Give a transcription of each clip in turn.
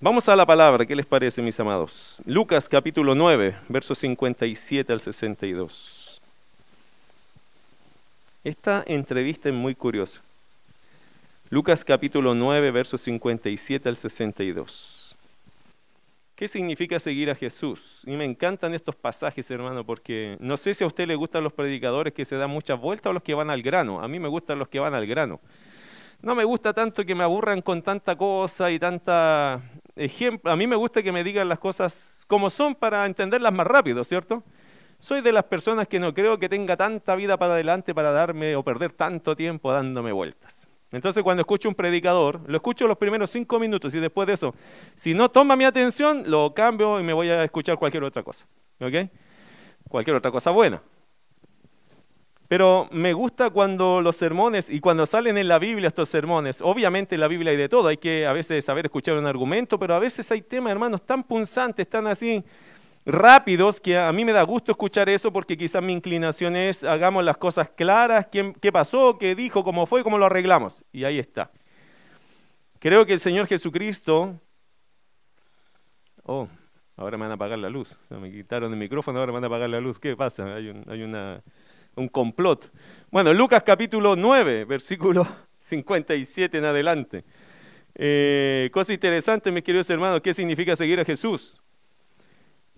Vamos a la palabra, ¿qué les parece, mis amados? Lucas capítulo 9, versos 57 al 62. Esta entrevista es muy curiosa. Lucas capítulo 9, versos 57 al 62. ¿Qué significa seguir a Jesús? Y me encantan estos pasajes, hermano, porque no sé si a usted le gustan los predicadores que se dan muchas vueltas o los que van al grano. A mí me gustan los que van al grano. No me gusta tanto que me aburran con tanta cosa y tanta A mí me gusta que me digan las cosas como son para entenderlas más rápido, ¿cierto? Soy de las personas que no creo que tenga tanta vida para adelante para darme o perder tanto tiempo dándome vueltas. Entonces cuando escucho un predicador, lo escucho los primeros cinco minutos y después de eso, si no toma mi atención, lo cambio y me voy a escuchar cualquier otra cosa. ¿Ok? Cualquier otra cosa buena. Pero me gusta cuando los sermones y cuando salen en la Biblia estos sermones, obviamente en la Biblia hay de todo, hay que a veces saber escuchar un argumento, pero a veces hay temas, hermanos, tan punzantes, tan así rápidos, que a mí me da gusto escuchar eso porque quizás mi inclinación es hagamos las cosas claras, qué, pasó, qué dijo, cómo fue, cómo lo arreglamos. Y ahí está. Creo que el Señor Jesucristo... Oh, ahora me van a apagar la luz. me quitaron el micrófono, ahora me van a apagar la luz. ¿Qué pasa? Hay una un complot. Bueno, Lucas capítulo 9, versículo 57 en adelante. Eh, cosa interesante, mis queridos hermanos, ¿qué significa seguir a Jesús?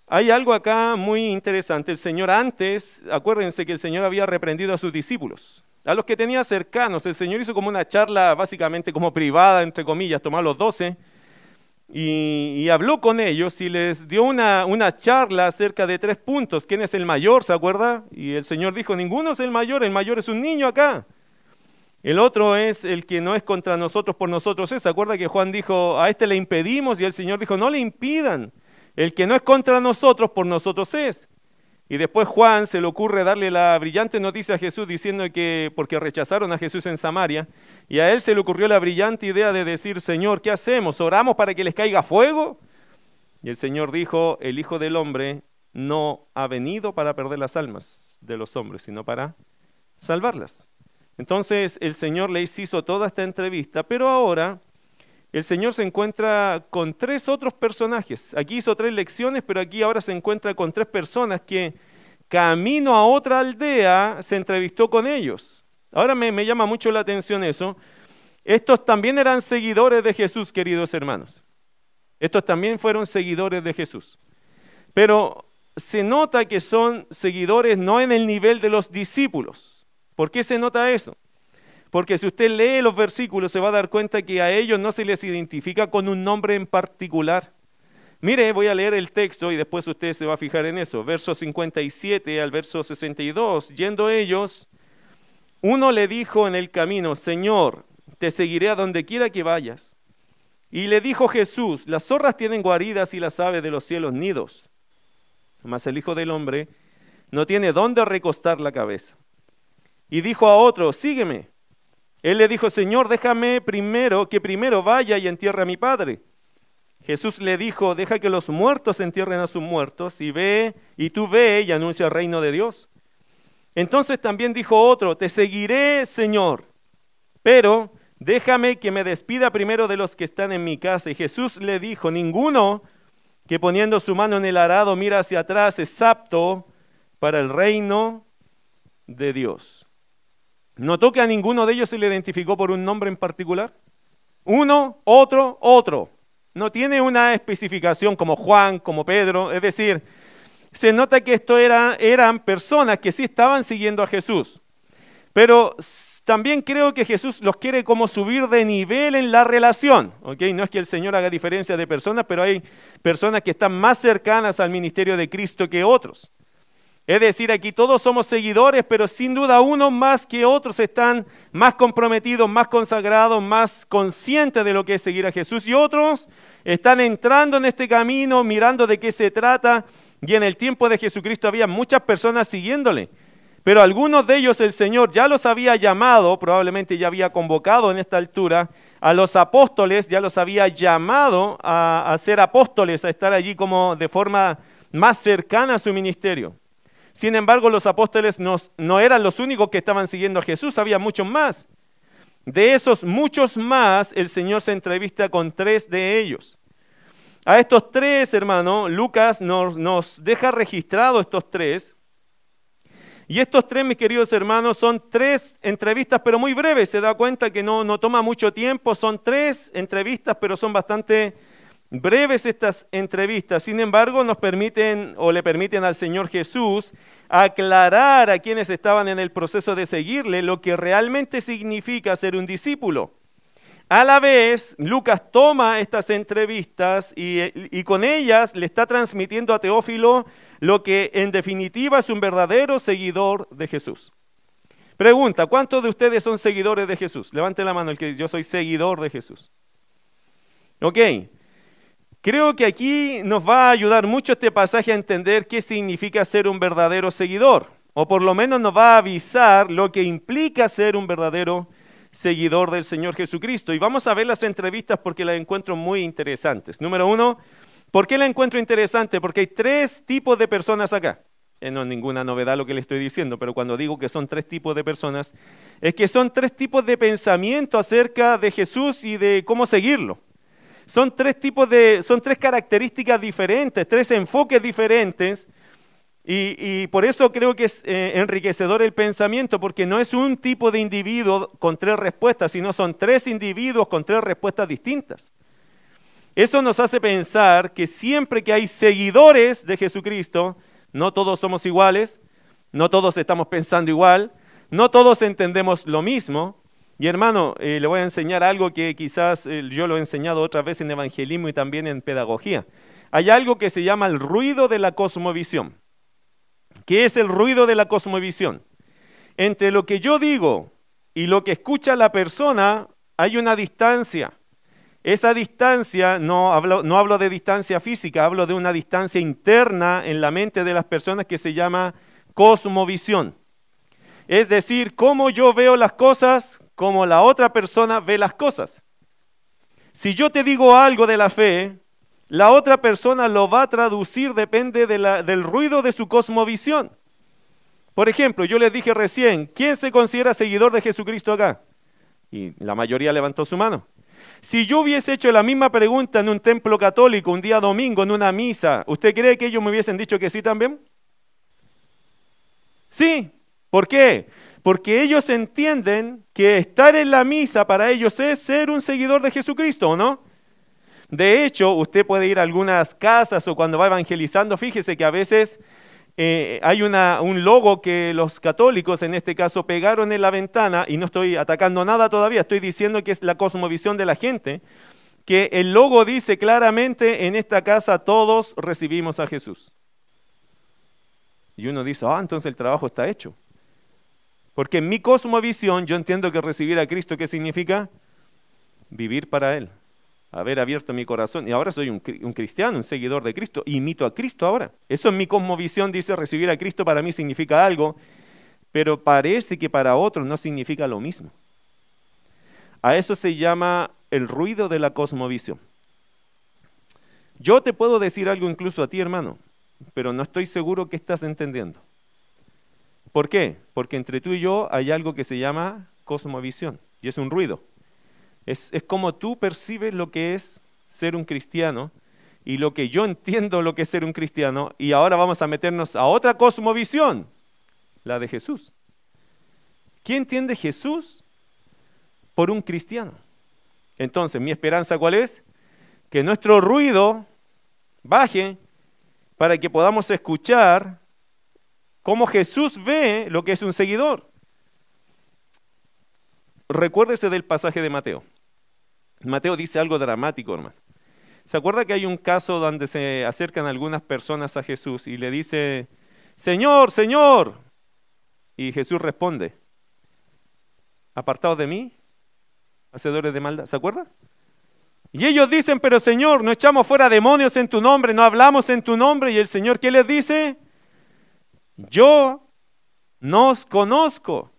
Hay algo acá muy interesante. El Señor antes, acuérdense que el Señor había reprendido a sus discípulos, a los que tenía cercanos. El Señor hizo como una charla básicamente como privada, entre comillas, tomó los doce y, habló con ellos y les dio una, una, charla acerca de tres puntos. ¿Quién es el mayor? ¿Se acuerda? Y el Señor dijo, ninguno es el mayor, el mayor es un niño acá. El otro es el que no es contra nosotros, por nosotros. ¿Se acuerda que Juan dijo, a este le impedimos? Y el Señor dijo, no le impidan. El que no es contra nosotros, por nosotros es. Y después Juan se le ocurre darle la brillante noticia a Jesús diciendo que porque rechazaron a Jesús en Samaria, y a él se le ocurrió la brillante idea de decir, Señor, ¿qué hacemos? ¿Oramos para que les caiga fuego? Y el Señor dijo, el Hijo del Hombre no ha venido para perder las almas de los hombres, sino para salvarlas. Entonces el Señor les hizo toda esta entrevista, pero ahora el Señor se encuentra con tres otros personajes. Aquí hizo tres lecciones, pero aquí ahora se encuentra con tres personas que camino a otra aldea se entrevistó con ellos. Ahora me, llama mucho la atención eso. Estos también eran seguidores de Jesús, queridos hermanos. Estos también fueron seguidores de Jesús. Pero se nota que son seguidores no en el nivel de los discípulos. ¿Por qué se nota eso? Porque si usted lee los versículos se va a dar cuenta que a ellos no se les identifica con un nombre en particular. Mire, voy a leer el texto y después usted se va a fijar en eso. Verso 57 al verso 62. Yendo ellos, uno le dijo en el camino, Señor, te seguiré a donde quiera que vayas. Y le dijo Jesús, las zorras tienen guaridas y las aves de los cielos nidos. Mas el Hijo del Hombre no tiene dónde recostar la cabeza. Y dijo a otro, sígueme. Él le dijo, Señor, déjame primero que primero vaya y entierre a mi padre. Jesús le dijo, deja que los muertos entierren a sus muertos y ve, y tú ve y anuncia el reino de Dios. Entonces también dijo otro, te seguiré, Señor, pero déjame que me despida primero de los que están en mi casa. Y Jesús le dijo, ninguno que poniendo su mano en el arado mira hacia atrás es apto para el reino de Dios. ¿Notó que a ninguno de ellos se le identificó por un nombre en particular? Uno, otro, otro. No tiene una especificación como Juan, como Pedro. Es decir, se nota que esto era, eran personas que sí estaban siguiendo a Jesús. Pero también creo que Jesús los quiere como subir de nivel en la relación. ¿okay? No es que el Señor haga diferencia de personas, pero hay personas que están más cercanas al ministerio de Cristo que otros. Es decir, aquí todos somos seguidores, pero sin duda unos más que otros están más comprometidos, más consagrados, más conscientes de lo que es seguir a Jesús. Y otros están entrando en este camino, mirando de qué se trata. Y en el tiempo de Jesucristo había muchas personas siguiéndole. Pero algunos de ellos el Señor ya los había llamado, probablemente ya había convocado en esta altura, a los apóstoles, ya los había llamado a, a ser apóstoles, a estar allí como de forma más cercana a su ministerio. Sin embargo, los apóstoles no, eran los únicos que estaban siguiendo a Jesús, había muchos más. De esos muchos más, el Señor se entrevista con tres de ellos. A estos tres, hermano, Lucas nos, deja registrado estos tres. Y estos tres, mis queridos hermanos, son tres entrevistas, pero muy breves. Se da cuenta que no toma mucho tiempo. Son tres entrevistas, pero son bastante breves estas entrevistas. Sin embargo, nos permiten o le permiten al Señor Jesús aclarar a quienes estaban en el proceso de seguirle lo que realmente significa ser un discípulo. A la vez, Lucas toma estas entrevistas y, con ellas le está transmitiendo a Teófilo lo que en definitiva es un verdadero seguidor de Jesús. Pregunta, ¿cuántos de ustedes son seguidores de Jesús? Levante la mano el que yo soy seguidor de Jesús. Ok, creo que aquí nos va a ayudar mucho este pasaje a entender qué significa ser un verdadero seguidor, o por lo menos nos va a avisar lo que implica ser un verdadero seguidor del Señor Jesucristo. Y vamos a ver las entrevistas porque las encuentro muy interesantes. Número uno, ¿por qué la encuentro interesante? Porque hay tres tipos de personas acá. Eh, no es ninguna novedad lo que le estoy diciendo, pero cuando digo que son tres tipos de personas, es que son tres tipos de pensamiento acerca de Jesús y de cómo seguirlo. Son tres tipos de, son tres características diferentes, tres enfoques diferentes y, por eso creo que es eh, enriquecedor el pensamiento, porque no es un tipo de individuo con tres respuestas, sino son tres individuos con tres respuestas distintas. Eso nos hace pensar que siempre que hay seguidores de Jesucristo, no todos somos iguales, no todos estamos pensando igual, no todos entendemos lo mismo. Y hermano, eh, le voy a enseñar algo que quizás eh, yo lo he enseñado otra vez en evangelismo y también en pedagogía. Hay algo que se llama el ruido de la cosmovisión. ¿Qué es el ruido de la cosmovisión? Entre lo que yo digo y lo que escucha la persona hay una distancia. Esa distancia, no hablo, no hablo de distancia física, hablo de una distancia interna en la mente de las personas que se llama cosmovisión. Es decir, cómo yo veo las cosas, como la otra persona ve las cosas. Si yo te digo algo de la fe, la otra persona lo va a traducir, depende del ruido de su cosmovisión. Por ejemplo, yo les dije recién, ¿quién se considera seguidor de Jesucristo acá? Y la mayoría levantó su mano. Si yo hubiese hecho la misma pregunta en un templo católico un día domingo, en una misa, ¿usted cree que ellos me hubiesen dicho que sí también? Sí. ¿Por qué? Porque ellos entienden que estar en la misa para ellos es ser un seguidor de Jesucristo, ¿o no? De hecho, usted puede ir a algunas casas o cuando va evangelizando, fíjese que a veces eh, hay un logo que los católicos, en este caso, pegaron en la ventana, y no estoy atacando nada todavía, estoy diciendo que es la cosmovisión de la gente, que el logo dice claramente, en esta casa todos recibimos a Jesús. Y uno dice, ah, entonces el trabajo está hecho. Porque en mi cosmovisión yo entiendo que recibir a Cristo, ¿qué significa? Vivir para Él haber abierto mi corazón y ahora soy un, cristiano, un seguidor de Cristo, imito a Cristo ahora. Eso en mi cosmovisión dice recibir a Cristo para mí significa algo, pero parece que para otros no significa lo mismo. A eso se llama el ruido de la cosmovisión. Yo te puedo decir algo incluso a ti, hermano, pero no estoy seguro que estás entendiendo. ¿Por qué? Porque entre tú y yo hay algo que se llama cosmovisión y es un ruido. Es, como tú percibes lo que es ser un cristiano y lo que yo entiendo lo que es ser un cristiano. Y ahora vamos a meternos a otra cosmovisión, la de Jesús. ¿Quién entiende Jesús por un cristiano? Entonces, mi esperanza cuál es? Que nuestro ruido baje para que podamos escuchar cómo Jesús ve lo que es un seguidor. Recuérdese del pasaje de Mateo. Mateo dice algo dramático, hermano. ¿Se acuerda que hay un caso donde se acercan algunas personas a Jesús y le dice, Señor, Señor? Y Jesús responde, apartados de mí, hacedores de maldad. ¿Se acuerda? Y ellos dicen, pero Señor, no echamos fuera demonios en tu nombre, no hablamos en tu nombre. Y el Señor, ¿qué les dice? Yo nos conozco.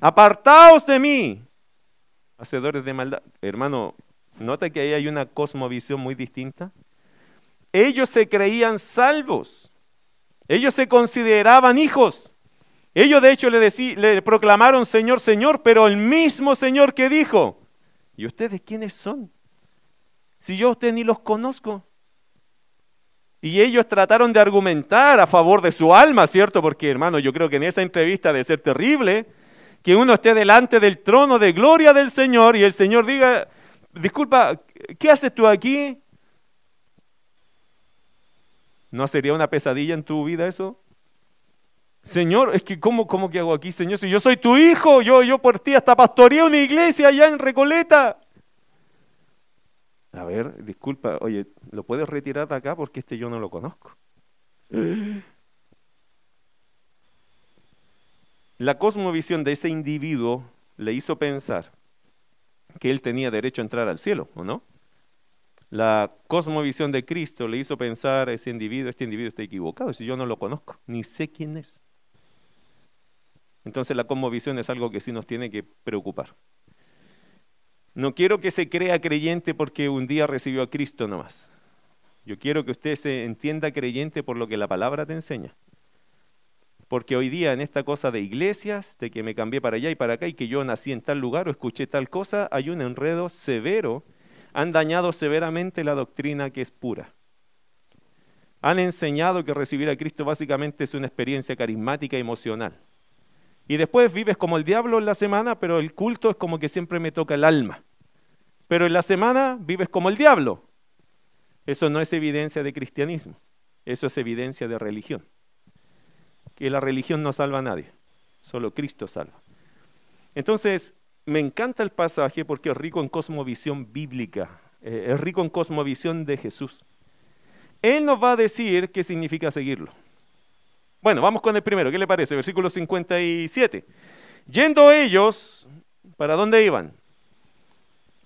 Apartaos de mí, hacedores de maldad. Hermano, nota que ahí hay una cosmovisión muy distinta. Ellos se creían salvos. Ellos se consideraban hijos. Ellos de hecho le, le proclamaron Señor, Señor, pero el mismo Señor que dijo, ¿y ustedes quiénes son? Si yo a usted ni los conozco. Y ellos trataron de argumentar a favor de su alma, ¿cierto? Porque, hermano, yo creo que en esa entrevista debe ser terrible que uno esté delante del trono de gloria del Señor y el Señor diga, disculpa, ¿qué haces tú aquí? ¿No sería una pesadilla en tu vida eso? Señor, es que ¿cómo, cómo que hago aquí, Señor? Si yo soy tu hijo, yo, yo por ti hasta pastoreé una iglesia allá en Recoleta. A ver, disculpa, oye, ¿lo puedes retirar de acá porque este yo no lo conozco? La cosmovisión de ese individuo le hizo pensar que él tenía derecho a entrar al cielo, ¿o no? La cosmovisión de Cristo le hizo pensar a ese individuo, este individuo está equivocado, si yo no lo conozco, ni sé quién es. Entonces la cosmovisión es algo que sí nos tiene que preocupar. No quiero que se crea creyente porque un día recibió a Cristo nomás. Yo quiero que usted se entienda creyente por lo que la palabra te enseña. Porque hoy día en esta cosa de iglesias, de que me cambié para allá y para acá y que yo nací en tal lugar o escuché tal cosa, hay un enredo severo. Han dañado severamente la doctrina que es pura. Han enseñado que recibir a Cristo básicamente es una experiencia carismática emocional. Y después vives como el diablo en la semana, pero el culto es como que siempre me toca el alma. Pero en la semana vives como el diablo. Eso no es evidencia de cristianismo, eso es evidencia de religión que la religión no salva a nadie, solo Cristo salva. Entonces, me encanta el pasaje porque es rico en cosmovisión bíblica, eh, es rico en cosmovisión de Jesús. Él nos va a decir qué significa seguirlo. Bueno, vamos con el primero, ¿qué le parece? Versículo 57. Yendo ellos, ¿para dónde iban?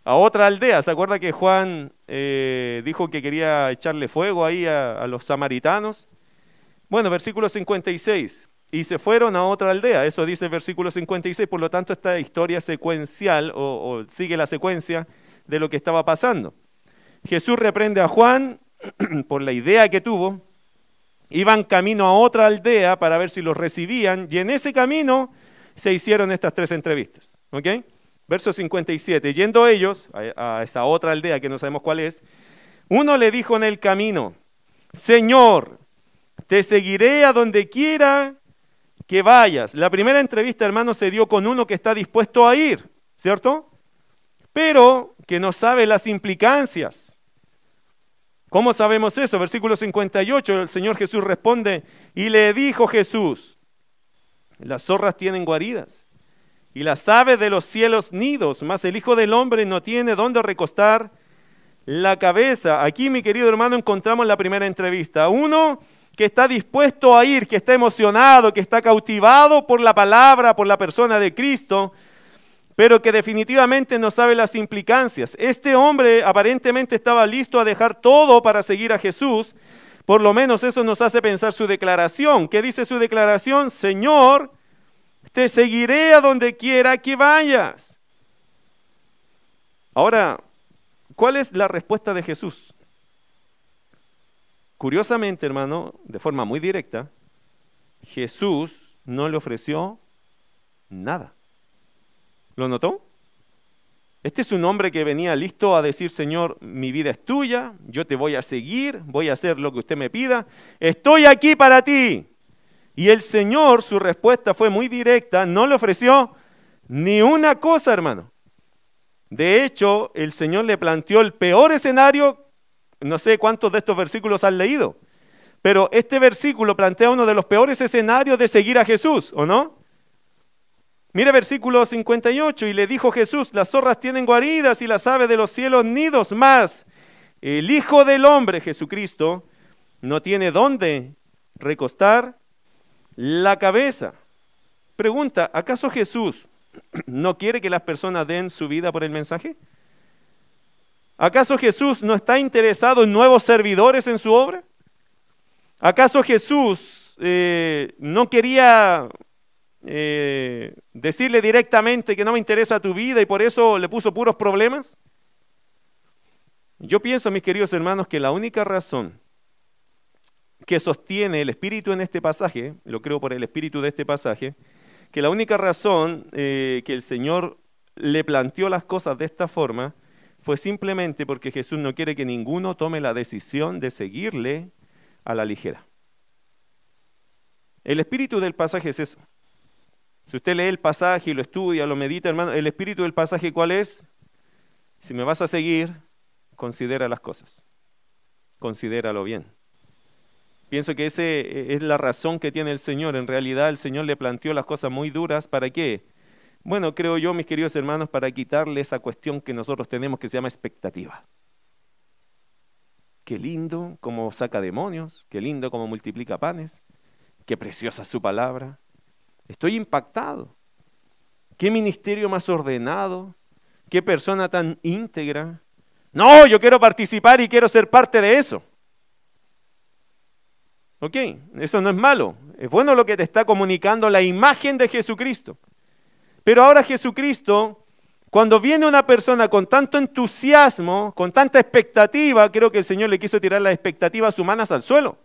A otra aldea. ¿Se acuerda que Juan eh, dijo que quería echarle fuego ahí a los samaritanos? Bueno, versículo 56. Y se fueron a otra aldea. Eso dice el versículo 56. Por lo tanto, esta historia secuencial o, sigue la secuencia de lo que estaba pasando. Jesús reprende a Juan por la idea que tuvo. Iban camino a otra aldea para ver si los recibían. Y en ese camino se hicieron estas tres entrevistas. ¿Ok? Verso 57. Yendo ellos a, esa otra aldea que no sabemos cuál es, uno le dijo en el camino, Señor, te seguiré a donde quiera que vayas. La primera entrevista, hermano, se dio con uno que está dispuesto a ir, ¿cierto? Pero que no sabe las implicancias. ¿Cómo sabemos eso? Versículo 58, el Señor Jesús responde, y le dijo Jesús, las zorras tienen guaridas, y las aves de los cielos nidos, mas el Hijo del Hombre no tiene dónde recostar la cabeza. Aquí, mi querido hermano, encontramos la primera entrevista. Uno que está dispuesto a ir, que está emocionado, que está cautivado por la palabra, por la persona de Cristo, pero que definitivamente no sabe las implicancias. Este hombre aparentemente estaba listo a dejar todo para seguir a Jesús. Por lo menos eso nos hace pensar su declaración. ¿Qué dice su declaración? Señor, te seguiré a donde quiera que vayas. Ahora, ¿cuál es la respuesta de Jesús? Curiosamente, hermano, de forma muy directa, Jesús no le ofreció nada. ¿Lo notó? Este es un hombre que venía listo a decir, Señor, mi vida es tuya, yo te voy a seguir, voy a hacer lo que usted me pida, estoy aquí para ti. Y el Señor, su respuesta fue muy directa, no le ofreció ni una cosa, hermano. De hecho, el Señor le planteó el peor escenario no sé cuántos de estos versículos han leído, pero este versículo plantea uno de los peores escenarios de seguir a Jesús, ¿o no? Mire versículo 58, y le dijo Jesús, las zorras tienen guaridas y las aves de los cielos nidos, más el Hijo del Hombre, Jesucristo, no tiene dónde recostar la cabeza. Pregunta, ¿acaso Jesús no quiere que las personas den su vida por el mensaje? ¿Acaso Jesús no está interesado en nuevos servidores en su obra? ¿Acaso Jesús eh, no quería eh, decirle directamente que no me interesa tu vida y por eso le puso puros problemas? Yo pienso, mis queridos hermanos, que la única razón que sostiene el espíritu en este pasaje, lo creo por el espíritu de este pasaje, que la única razón eh, que el Señor le planteó las cosas de esta forma fue simplemente porque Jesús no quiere que ninguno tome la decisión de seguirle a la ligera. El espíritu del pasaje es eso. Si usted lee el pasaje y lo estudia, lo medita, hermano, el espíritu del pasaje ¿cuál es? Si me vas a seguir, considera las cosas. Considéralo bien. Pienso que esa es la razón que tiene el Señor. En realidad el Señor le planteó las cosas muy duras. ¿Para qué? Bueno, creo yo, mis queridos hermanos, para quitarle esa cuestión que nosotros tenemos que se llama expectativa. Qué lindo como saca demonios, qué lindo como multiplica panes, qué preciosa su palabra. Estoy impactado. Qué ministerio más ordenado, qué persona tan íntegra. No, yo quiero participar y quiero ser parte de eso. ¿Ok? Eso no es malo. Es bueno lo que te está comunicando la imagen de Jesucristo. Pero ahora Jesucristo, cuando viene una persona con tanto entusiasmo, con tanta expectativa, creo que el Señor le quiso tirar las expectativas humanas al suelo.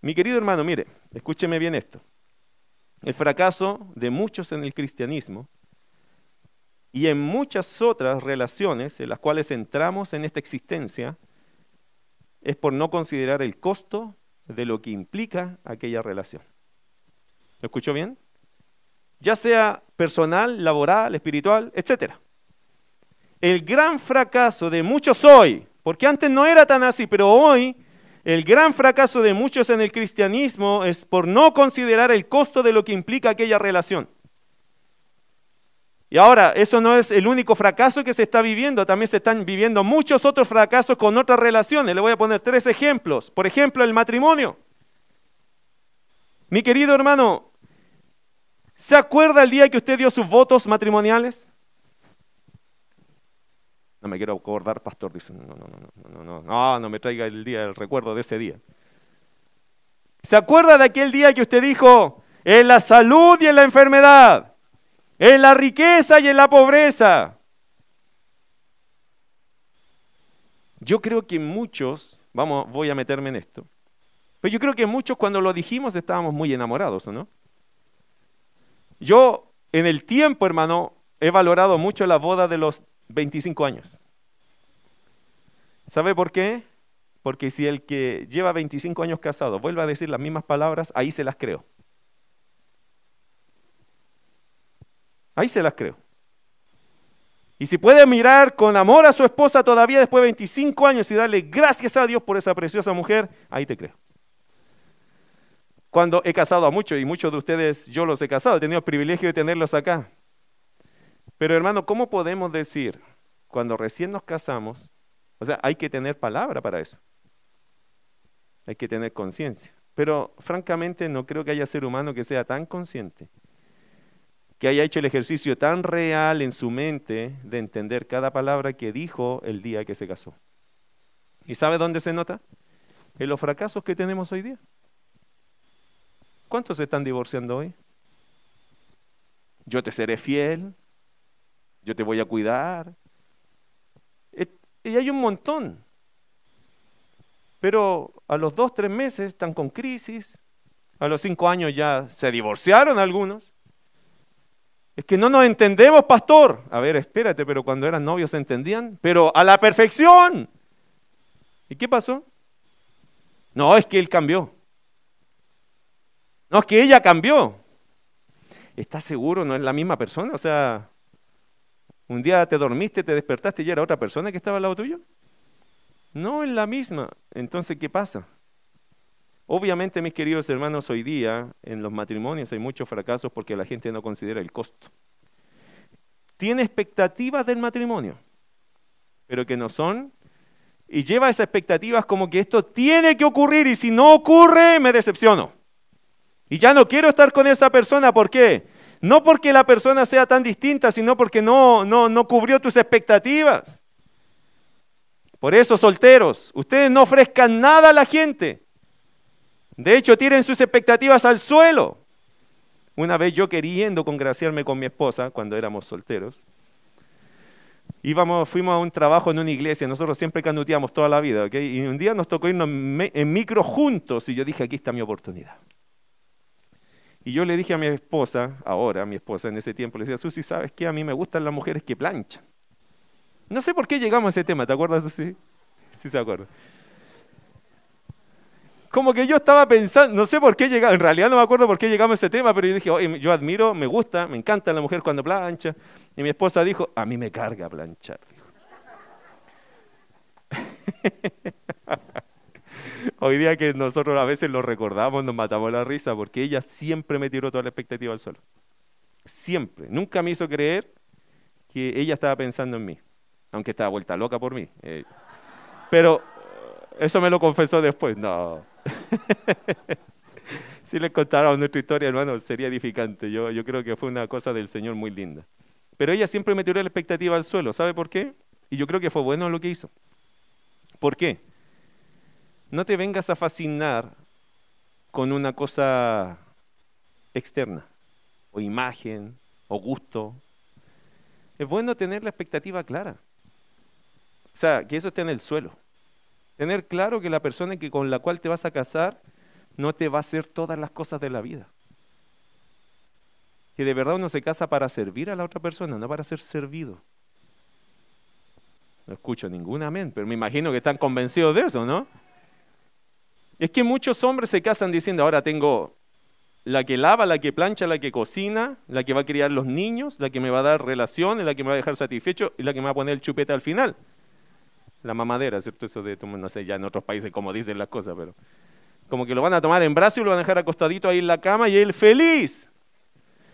Mi querido hermano, mire, escúcheme bien esto. El fracaso de muchos en el cristianismo y en muchas otras relaciones en las cuales entramos en esta existencia es por no considerar el costo de lo que implica aquella relación. ¿Lo escuchó bien? ya sea personal, laboral, espiritual, etc. El gran fracaso de muchos hoy, porque antes no era tan así, pero hoy el gran fracaso de muchos en el cristianismo es por no considerar el costo de lo que implica aquella relación. Y ahora, eso no es el único fracaso que se está viviendo, también se están viviendo muchos otros fracasos con otras relaciones. Le voy a poner tres ejemplos. Por ejemplo, el matrimonio. Mi querido hermano, ¿Se acuerda el día que usted dio sus votos matrimoniales? No me quiero acordar, pastor. Dice, no, no, no, no, no, no, no me traiga el día, el recuerdo de ese día. ¿Se acuerda de aquel día que usted dijo, en la salud y en la enfermedad, en la riqueza y en la pobreza? Yo creo que muchos, vamos, voy a meterme en esto, pero yo creo que muchos cuando lo dijimos estábamos muy enamorados, ¿o no? Yo en el tiempo, hermano, he valorado mucho la boda de los 25 años. ¿Sabe por qué? Porque si el que lleva 25 años casado vuelve a decir las mismas palabras, ahí se las creo. Ahí se las creo. Y si puede mirar con amor a su esposa todavía después de 25 años y darle gracias a Dios por esa preciosa mujer, ahí te creo cuando he casado a muchos, y muchos de ustedes yo los he casado, he tenido el privilegio de tenerlos acá. Pero hermano, ¿cómo podemos decir cuando recién nos casamos? O sea, hay que tener palabra para eso. Hay que tener conciencia. Pero francamente no creo que haya ser humano que sea tan consciente, que haya hecho el ejercicio tan real en su mente de entender cada palabra que dijo el día que se casó. ¿Y sabe dónde se nota? En los fracasos que tenemos hoy día. ¿Cuántos se están divorciando hoy? Yo te seré fiel, yo te voy a cuidar. Y hay un montón. Pero a los dos, tres meses están con crisis. A los cinco años ya se divorciaron algunos. Es que no nos entendemos, pastor. A ver, espérate, pero cuando eran novios se entendían, pero a la perfección. ¿Y qué pasó? No, es que él cambió. No, es que ella cambió. ¿Estás seguro? ¿No es la misma persona? O sea, un día te dormiste, te despertaste y era otra persona que estaba al lado tuyo. No es la misma. Entonces, ¿qué pasa? Obviamente, mis queridos hermanos, hoy día en los matrimonios hay muchos fracasos porque la gente no considera el costo. Tiene expectativas del matrimonio, pero que no son, y lleva esas expectativas como que esto tiene que ocurrir y si no ocurre, me decepciono. Y ya no quiero estar con esa persona, ¿por qué? No porque la persona sea tan distinta, sino porque no, no, no cubrió tus expectativas. Por eso, solteros, ustedes no ofrezcan nada a la gente. De hecho, tienen sus expectativas al suelo. Una vez yo queriendo congraciarme con mi esposa, cuando éramos solteros, íbamos, fuimos a un trabajo en una iglesia, nosotros siempre canuteamos toda la vida, y un día nos tocó irnos en micro juntos, y yo dije, aquí está mi oportunidad. Y yo le dije a mi esposa, ahora mi esposa en ese tiempo, le decía, Susi, ¿sabes qué? A mí me gustan las mujeres que planchan. No sé por qué llegamos a ese tema, ¿te acuerdas, Susi? Sí se acuerda. Como que yo estaba pensando, no sé por qué llegamos, en realidad no me acuerdo por qué llegamos a ese tema, pero yo dije, Oye, yo admiro, me gusta, me encanta la mujer cuando plancha. Y mi esposa dijo, a mí me carga planchar. Hoy día que nosotros a veces lo recordamos, nos matamos la risa, porque ella siempre me tiró toda la expectativa al suelo. Siempre. Nunca me hizo creer que ella estaba pensando en mí, aunque estaba vuelta loca por mí. Eh. pero eso me lo confesó después. No. si les contara nuestra historia, hermano, sería edificante. Yo, yo creo que fue una cosa del Señor muy linda. Pero ella siempre me tiró la expectativa al suelo. ¿Sabe por qué? Y yo creo que fue bueno lo que hizo. ¿Por qué? No te vengas a fascinar con una cosa externa, o imagen, o gusto. Es bueno tener la expectativa clara. O sea, que eso esté en el suelo. Tener claro que la persona que con la cual te vas a casar no te va a hacer todas las cosas de la vida. Que de verdad uno se casa para servir a la otra persona, no para ser servido. No escucho ningún amén, pero me imagino que están convencidos de eso, ¿no? Es que muchos hombres se casan diciendo, ahora tengo la que lava, la que plancha, la que cocina, la que va a criar los niños, la que me va a dar relaciones, la que me va a dejar satisfecho y la que me va a poner el chupete al final. La mamadera, ¿cierto? Eso de, no sé, ya en otros países como dicen las cosas, pero como que lo van a tomar en brazos y lo van a dejar acostadito ahí en la cama y él feliz.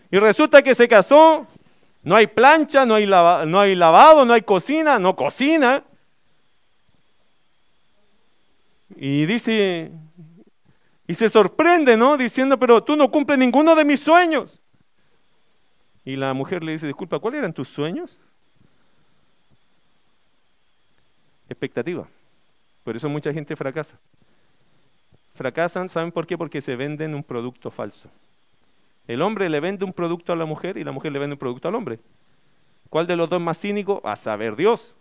Y resulta que se casó, no hay plancha, no hay, no hay lavado, no hay cocina, no cocina. Y dice, y se sorprende, ¿no? Diciendo, pero tú no cumples ninguno de mis sueños. Y la mujer le dice, disculpa, ¿cuáles eran tus sueños? Expectativa. Por eso mucha gente fracasa. Fracasan, ¿saben por qué? Porque se venden un producto falso. El hombre le vende un producto a la mujer y la mujer le vende un producto al hombre. ¿Cuál de los dos más cínico? A saber Dios.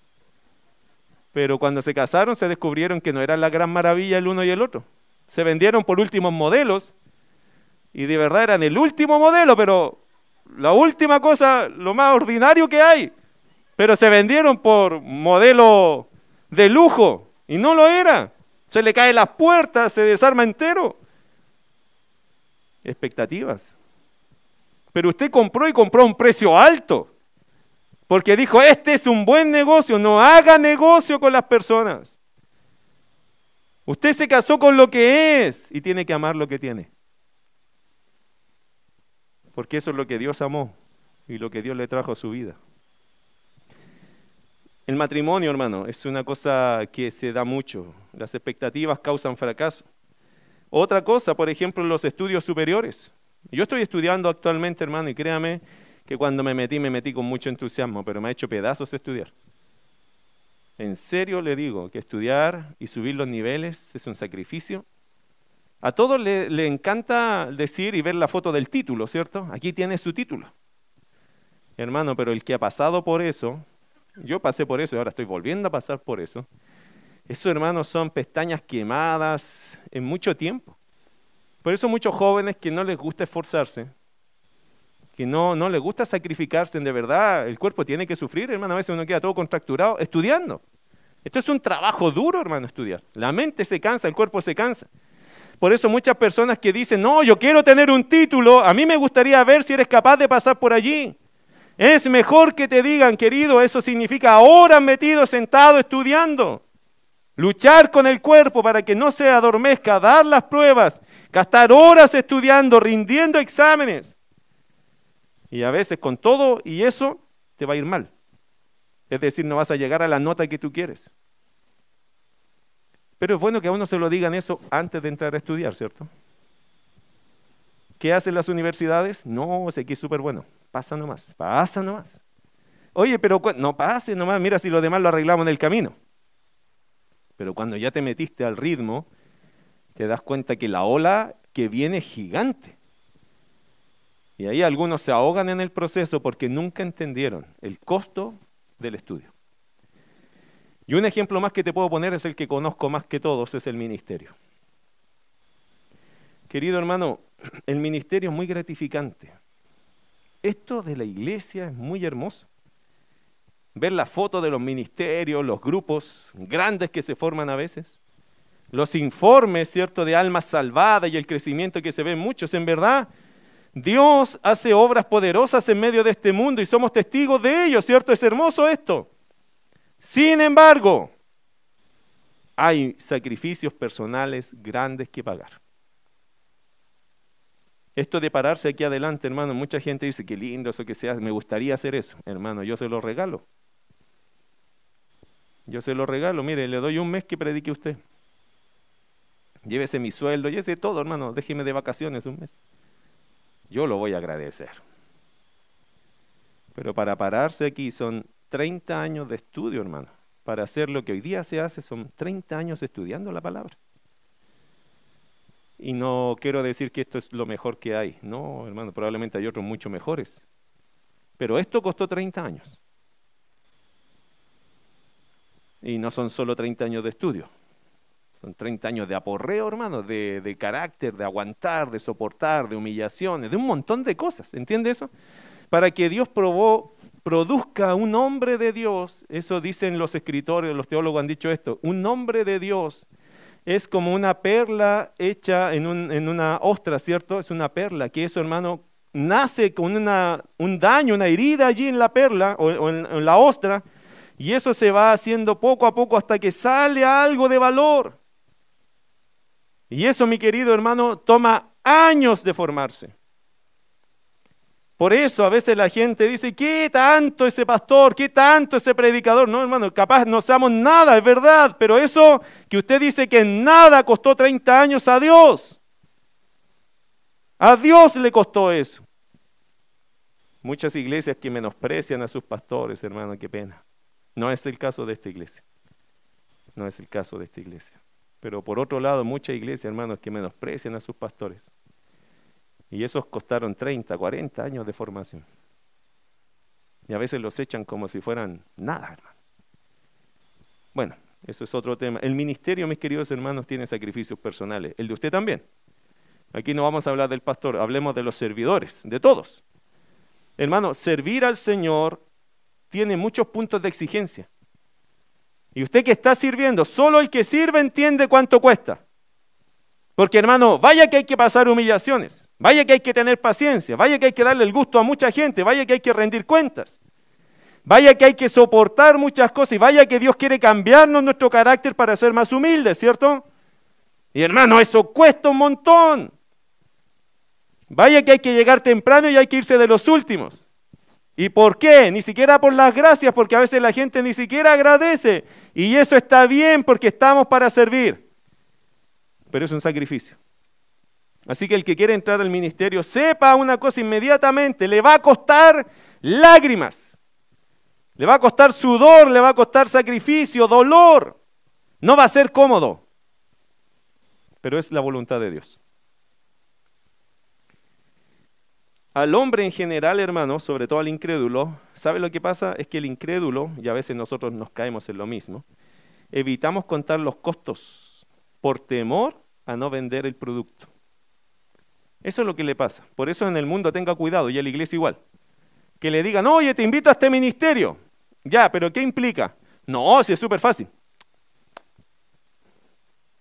Pero cuando se casaron se descubrieron que no era la gran maravilla el uno y el otro. Se vendieron por últimos modelos y de verdad eran el último modelo, pero la última cosa, lo más ordinario que hay. Pero se vendieron por modelo de lujo y no lo era. Se le caen las puertas, se desarma entero. Expectativas. Pero usted compró y compró a un precio alto. Porque dijo, este es un buen negocio, no haga negocio con las personas. Usted se casó con lo que es y tiene que amar lo que tiene. Porque eso es lo que Dios amó y lo que Dios le trajo a su vida. El matrimonio, hermano, es una cosa que se da mucho. Las expectativas causan fracaso. Otra cosa, por ejemplo, los estudios superiores. Yo estoy estudiando actualmente, hermano, y créame que cuando me metí, me metí con mucho entusiasmo, pero me ha hecho pedazos estudiar. En serio le digo que estudiar y subir los niveles es un sacrificio. A todos le, le encanta decir y ver la foto del título, ¿cierto? Aquí tiene su título. Hermano, pero el que ha pasado por eso, yo pasé por eso y ahora estoy volviendo a pasar por eso. Esos hermanos son pestañas quemadas en mucho tiempo. Por eso muchos jóvenes que no les gusta esforzarse, que no, no les gusta sacrificarse, de verdad, el cuerpo tiene que sufrir, hermano, a veces uno queda todo contracturado estudiando. Esto es un trabajo duro, hermano, estudiar. La mente se cansa, el cuerpo se cansa. Por eso muchas personas que dicen, no, yo quiero tener un título, a mí me gustaría ver si eres capaz de pasar por allí. Es mejor que te digan, querido, eso significa horas metido, sentado, estudiando. Luchar con el cuerpo para que no se adormezca, dar las pruebas, gastar horas estudiando, rindiendo exámenes. Y a veces con todo y eso te va a ir mal. Es decir, no vas a llegar a la nota que tú quieres. Pero es bueno que a uno se lo digan eso antes de entrar a estudiar, ¿cierto? ¿Qué hacen las universidades? No, sé que es súper bueno. Pasa nomás, pasa nomás. Oye, pero no pase nomás, mira si lo demás lo arreglamos en el camino. Pero cuando ya te metiste al ritmo, te das cuenta que la ola que viene es gigante. Y ahí algunos se ahogan en el proceso porque nunca entendieron el costo del estudio. Y un ejemplo más que te puedo poner es el que conozco más que todos, es el ministerio. Querido hermano, el ministerio es muy gratificante. Esto de la iglesia es muy hermoso. Ver la foto de los ministerios, los grupos grandes que se forman a veces, los informes, ¿cierto?, de almas salvadas y el crecimiento que se ve en muchos. En verdad, Dios hace obras poderosas en medio de este mundo y somos testigos de ello, ¿cierto? Es hermoso esto. Sin embargo, hay sacrificios personales grandes que pagar. Esto de pararse aquí adelante, hermano, mucha gente dice, qué lindo eso que sea, me gustaría hacer eso. Hermano, yo se lo regalo. Yo se lo regalo, mire, le doy un mes que predique usted. Llévese mi sueldo, llévese todo, hermano, déjeme de vacaciones un mes. Yo lo voy a agradecer. Pero para pararse aquí son 30 años de estudio, hermano. Para hacer lo que hoy día se hace son 30 años estudiando la palabra. Y no quiero decir que esto es lo mejor que hay. No, hermano, probablemente hay otros mucho mejores. Pero esto costó 30 años. Y no son solo 30 años de estudio. Son 30 años de aporreo, hermano, de, de, carácter, de aguantar, de soportar, de humillaciones, de un montón de cosas. ¿Entiende eso? Para que Dios produzca un hombre de Dios, eso dicen los escritores, los teólogos han dicho esto, un hombre de Dios es como una perla hecha en, una ostra, ¿cierto? Es una perla, que eso, hermano, nace con una, un daño, una herida allí en la perla o, en, la ostra, y eso se va haciendo poco a poco hasta que sale algo de valor. Y eso, mi querido hermano, toma años de formarse. Por eso a veces la gente dice, ¿qué tanto ese pastor? ¿Qué tanto ese predicador? No, hermano, capaz no seamos nada, es verdad, pero eso que usted dice que nada costó 30 años a Dios. A Dios le costó eso. Muchas iglesias que menosprecian a sus pastores, hermano, qué pena. No es el caso de esta iglesia. No es el caso de esta iglesia. Pero por otro lado, muchas iglesias, hermanos, que menosprecian a sus pastores. Y esos costaron 30, 40 años de formación. Y a veces los echan como si fueran nada, hermano. Bueno, eso es otro tema. El ministerio, mis queridos hermanos, tiene sacrificios personales. El de usted también. Aquí no vamos a hablar del pastor, hablemos de los servidores, de todos. Hermano, servir al Señor tiene muchos puntos de exigencia. Y usted que está sirviendo, solo el que sirve entiende cuánto cuesta. Porque hermano, vaya que hay que pasar humillaciones, vaya que hay que tener paciencia, vaya que hay que darle el gusto a mucha gente, vaya que hay que rendir cuentas, vaya que hay que soportar muchas cosas y vaya que Dios quiere cambiarnos nuestro carácter para ser más humildes, ¿cierto? Y hermano, eso cuesta un montón. Vaya que hay que llegar temprano y hay que irse de los últimos. ¿Y por qué? Ni siquiera por las gracias, porque a veces la gente ni siquiera agradece. Y eso está bien porque estamos para servir pero es un sacrificio. Así que el que quiere entrar al ministerio, sepa una cosa inmediatamente, le va a costar lágrimas, le va a costar sudor, le va a costar sacrificio, dolor. No va a ser cómodo, pero es la voluntad de Dios. Al hombre en general, hermano, sobre todo al incrédulo, ¿sabe lo que pasa? Es que el incrédulo, y a veces nosotros nos caemos en lo mismo, evitamos contar los costos por temor a no vender el producto. Eso es lo que le pasa. Por eso en el mundo tenga cuidado y en la iglesia igual. Que le digan, oye, te invito a este ministerio. Ya, pero ¿qué implica? No, si es súper fácil.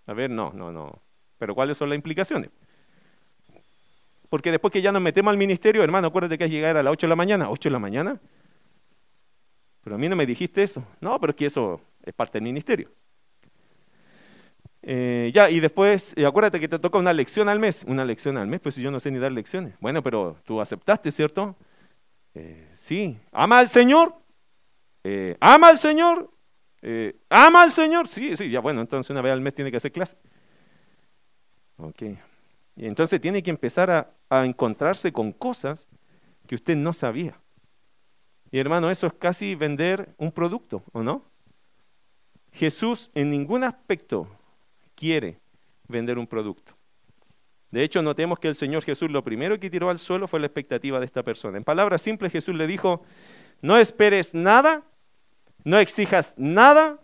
A ver, no, no, no. Pero ¿cuáles son las implicaciones? Porque después que ya nos metemos al ministerio, hermano, acuérdate que es llegar a las 8 de la mañana. ¿8 de la mañana? Pero a mí no me dijiste eso. No, pero es que eso es parte del ministerio. Eh, ya, y después, eh, acuérdate que te toca una lección al mes. Una lección al mes, pues yo no sé ni dar lecciones. Bueno, pero tú aceptaste, ¿cierto? Eh, sí. ¿Ama al Señor? ¿Ama al Señor? ¿Ama al Señor? Sí, sí, ya bueno, entonces una vez al mes tiene que hacer clase. Ok. Y entonces tiene que empezar a encontrarse con cosas que usted no sabía. Y hermano, eso es casi vender un producto, ¿o no? Jesús en ningún aspecto quiere vender un producto. De hecho, notemos que el Señor Jesús lo primero que tiró al suelo fue la expectativa de esta persona. En palabras simples, Jesús le dijo, no esperes nada, no exijas nada,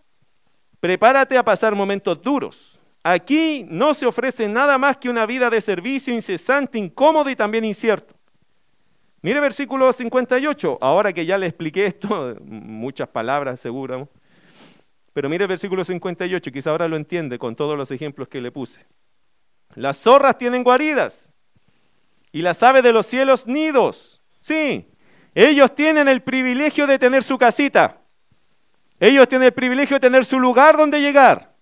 prepárate a pasar momentos duros, Aquí no se ofrece nada más que una vida de servicio incesante, incómodo y también incierto. Mire versículo 58, ahora que ya le expliqué esto, muchas palabras seguro, pero mire el versículo 58, quizá ahora lo entiende con todos los ejemplos que le puse. Las zorras tienen guaridas y las aves de los cielos nidos. Sí, ellos tienen el privilegio de tener su casita. Ellos tienen el privilegio de tener su lugar donde llegar.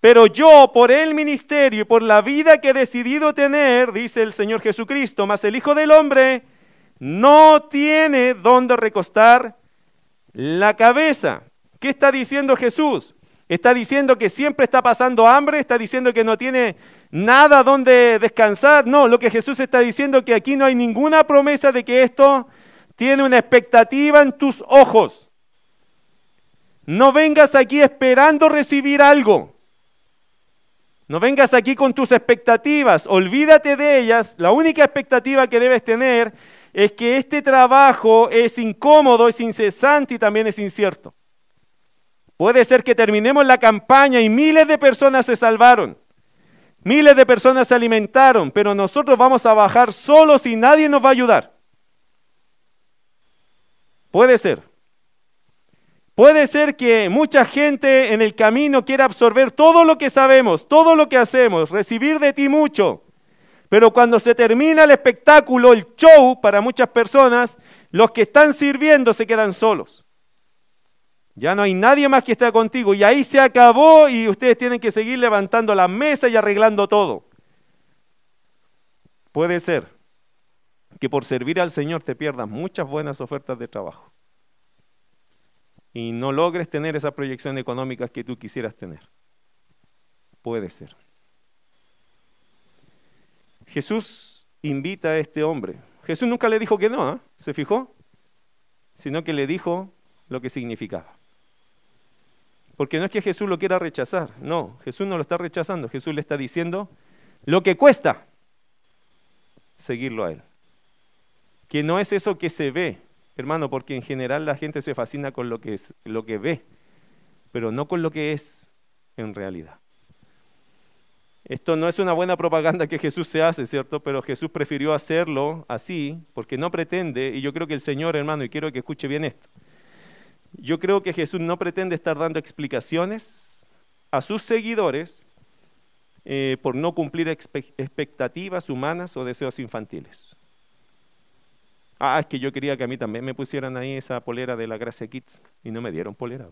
Pero yo, por el ministerio y por la vida que he decidido tener, dice el Señor Jesucristo, más el Hijo del Hombre, no tiene donde recostar la cabeza. ¿Qué está diciendo Jesús? Está diciendo que siempre está pasando hambre, está diciendo que no tiene nada donde descansar. No, lo que Jesús está diciendo es que aquí no hay ninguna promesa de que esto tiene una expectativa en tus ojos. No vengas aquí esperando recibir algo. No vengas aquí con tus expectativas, olvídate de ellas. La única expectativa que debes tener es que este trabajo es incómodo, es incesante y también es incierto. Puede ser que terminemos la campaña y miles de personas se salvaron. Miles de personas se alimentaron, pero nosotros vamos a bajar solos y nadie nos va a ayudar. Puede ser. Puede ser que mucha gente en el camino quiera absorber todo lo que sabemos, todo lo que hacemos, recibir de ti mucho. Pero cuando se termina el espectáculo, el show, para muchas personas, los que están sirviendo se quedan solos. Ya no hay nadie más que esté contigo y ahí se acabó y ustedes tienen que seguir levantando la mesa y arreglando todo. Puede ser que por servir al Señor te pierdas muchas buenas ofertas de trabajo y no logres tener esa proyección económica que tú quisieras tener. Puede ser. Jesús invita a este hombre. Jesús nunca le dijo que no, ¿eh? ¿se fijó? Sino que le dijo lo que significaba. Porque no es que Jesús lo quiera rechazar, no, Jesús no lo está rechazando, Jesús le está diciendo lo que cuesta seguirlo a Él. Que no es eso que se ve, hermano, porque en general la gente se fascina con lo que, es, lo que ve, pero no con lo que es en realidad. Esto no es una buena propaganda que Jesús se hace, ¿cierto? Pero Jesús prefirió hacerlo así porque no pretende, y yo creo que el Señor, hermano, y quiero que escuche bien esto, yo creo que Jesús no pretende estar dando explicaciones a sus seguidores eh, por no cumplir expectativas humanas o deseos infantiles. Ah, es que yo quería que a mí también me pusieran ahí esa polera de la Gracia Kids y no me dieron polera.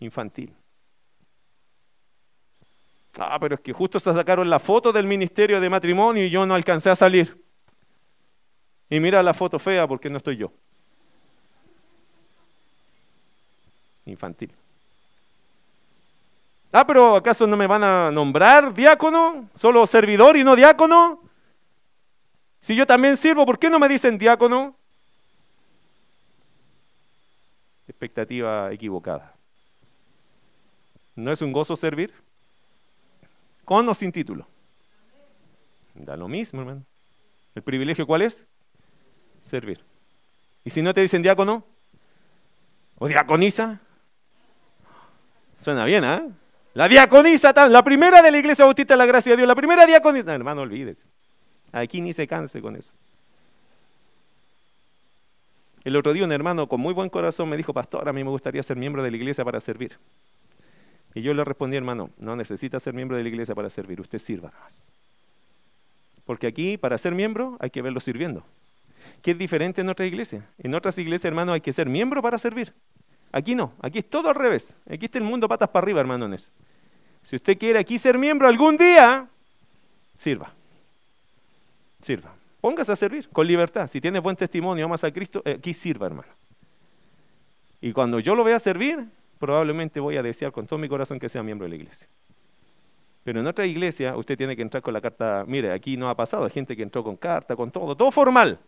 Infantil. Ah, pero es que justo se sacaron la foto del ministerio de matrimonio y yo no alcancé a salir. Y mira la foto fea porque no estoy yo. Infantil. Ah, pero ¿acaso no me van a nombrar diácono? ¿Solo servidor y no diácono? Si yo también sirvo, ¿por qué no me dicen diácono? Expectativa equivocada. ¿No es un gozo servir? ¿Con o sin título? Da lo mismo, hermano. ¿El privilegio cuál es? Servir. Y si no te dicen diácono o diaconisa, suena bien, ¿eh? La diaconisa, la primera de la iglesia bautista de la gracia de Dios, la primera diaconisa. hermano, olvides. Aquí ni se canse con eso. El otro día un hermano con muy buen corazón me dijo, pastor, a mí me gustaría ser miembro de la iglesia para servir. Y yo le respondí, hermano, no necesita ser miembro de la iglesia para servir, usted sirva más. Porque aquí, para ser miembro, hay que verlo sirviendo que es diferente en otra iglesia. En otras iglesias, hermano, hay que ser miembro para servir. Aquí no, aquí es todo al revés. Aquí está el mundo patas para arriba, hermano, en eso. Si usted quiere aquí ser miembro algún día, sirva. Sirva. Póngase a servir con libertad. Si tiene buen testimonio, amas a Cristo, eh, aquí sirva, hermano. Y cuando yo lo vea servir, probablemente voy a desear con todo mi corazón que sea miembro de la iglesia. Pero en otra iglesia usted tiene que entrar con la carta, mire, aquí no ha pasado, hay gente que entró con carta, con todo, todo formal.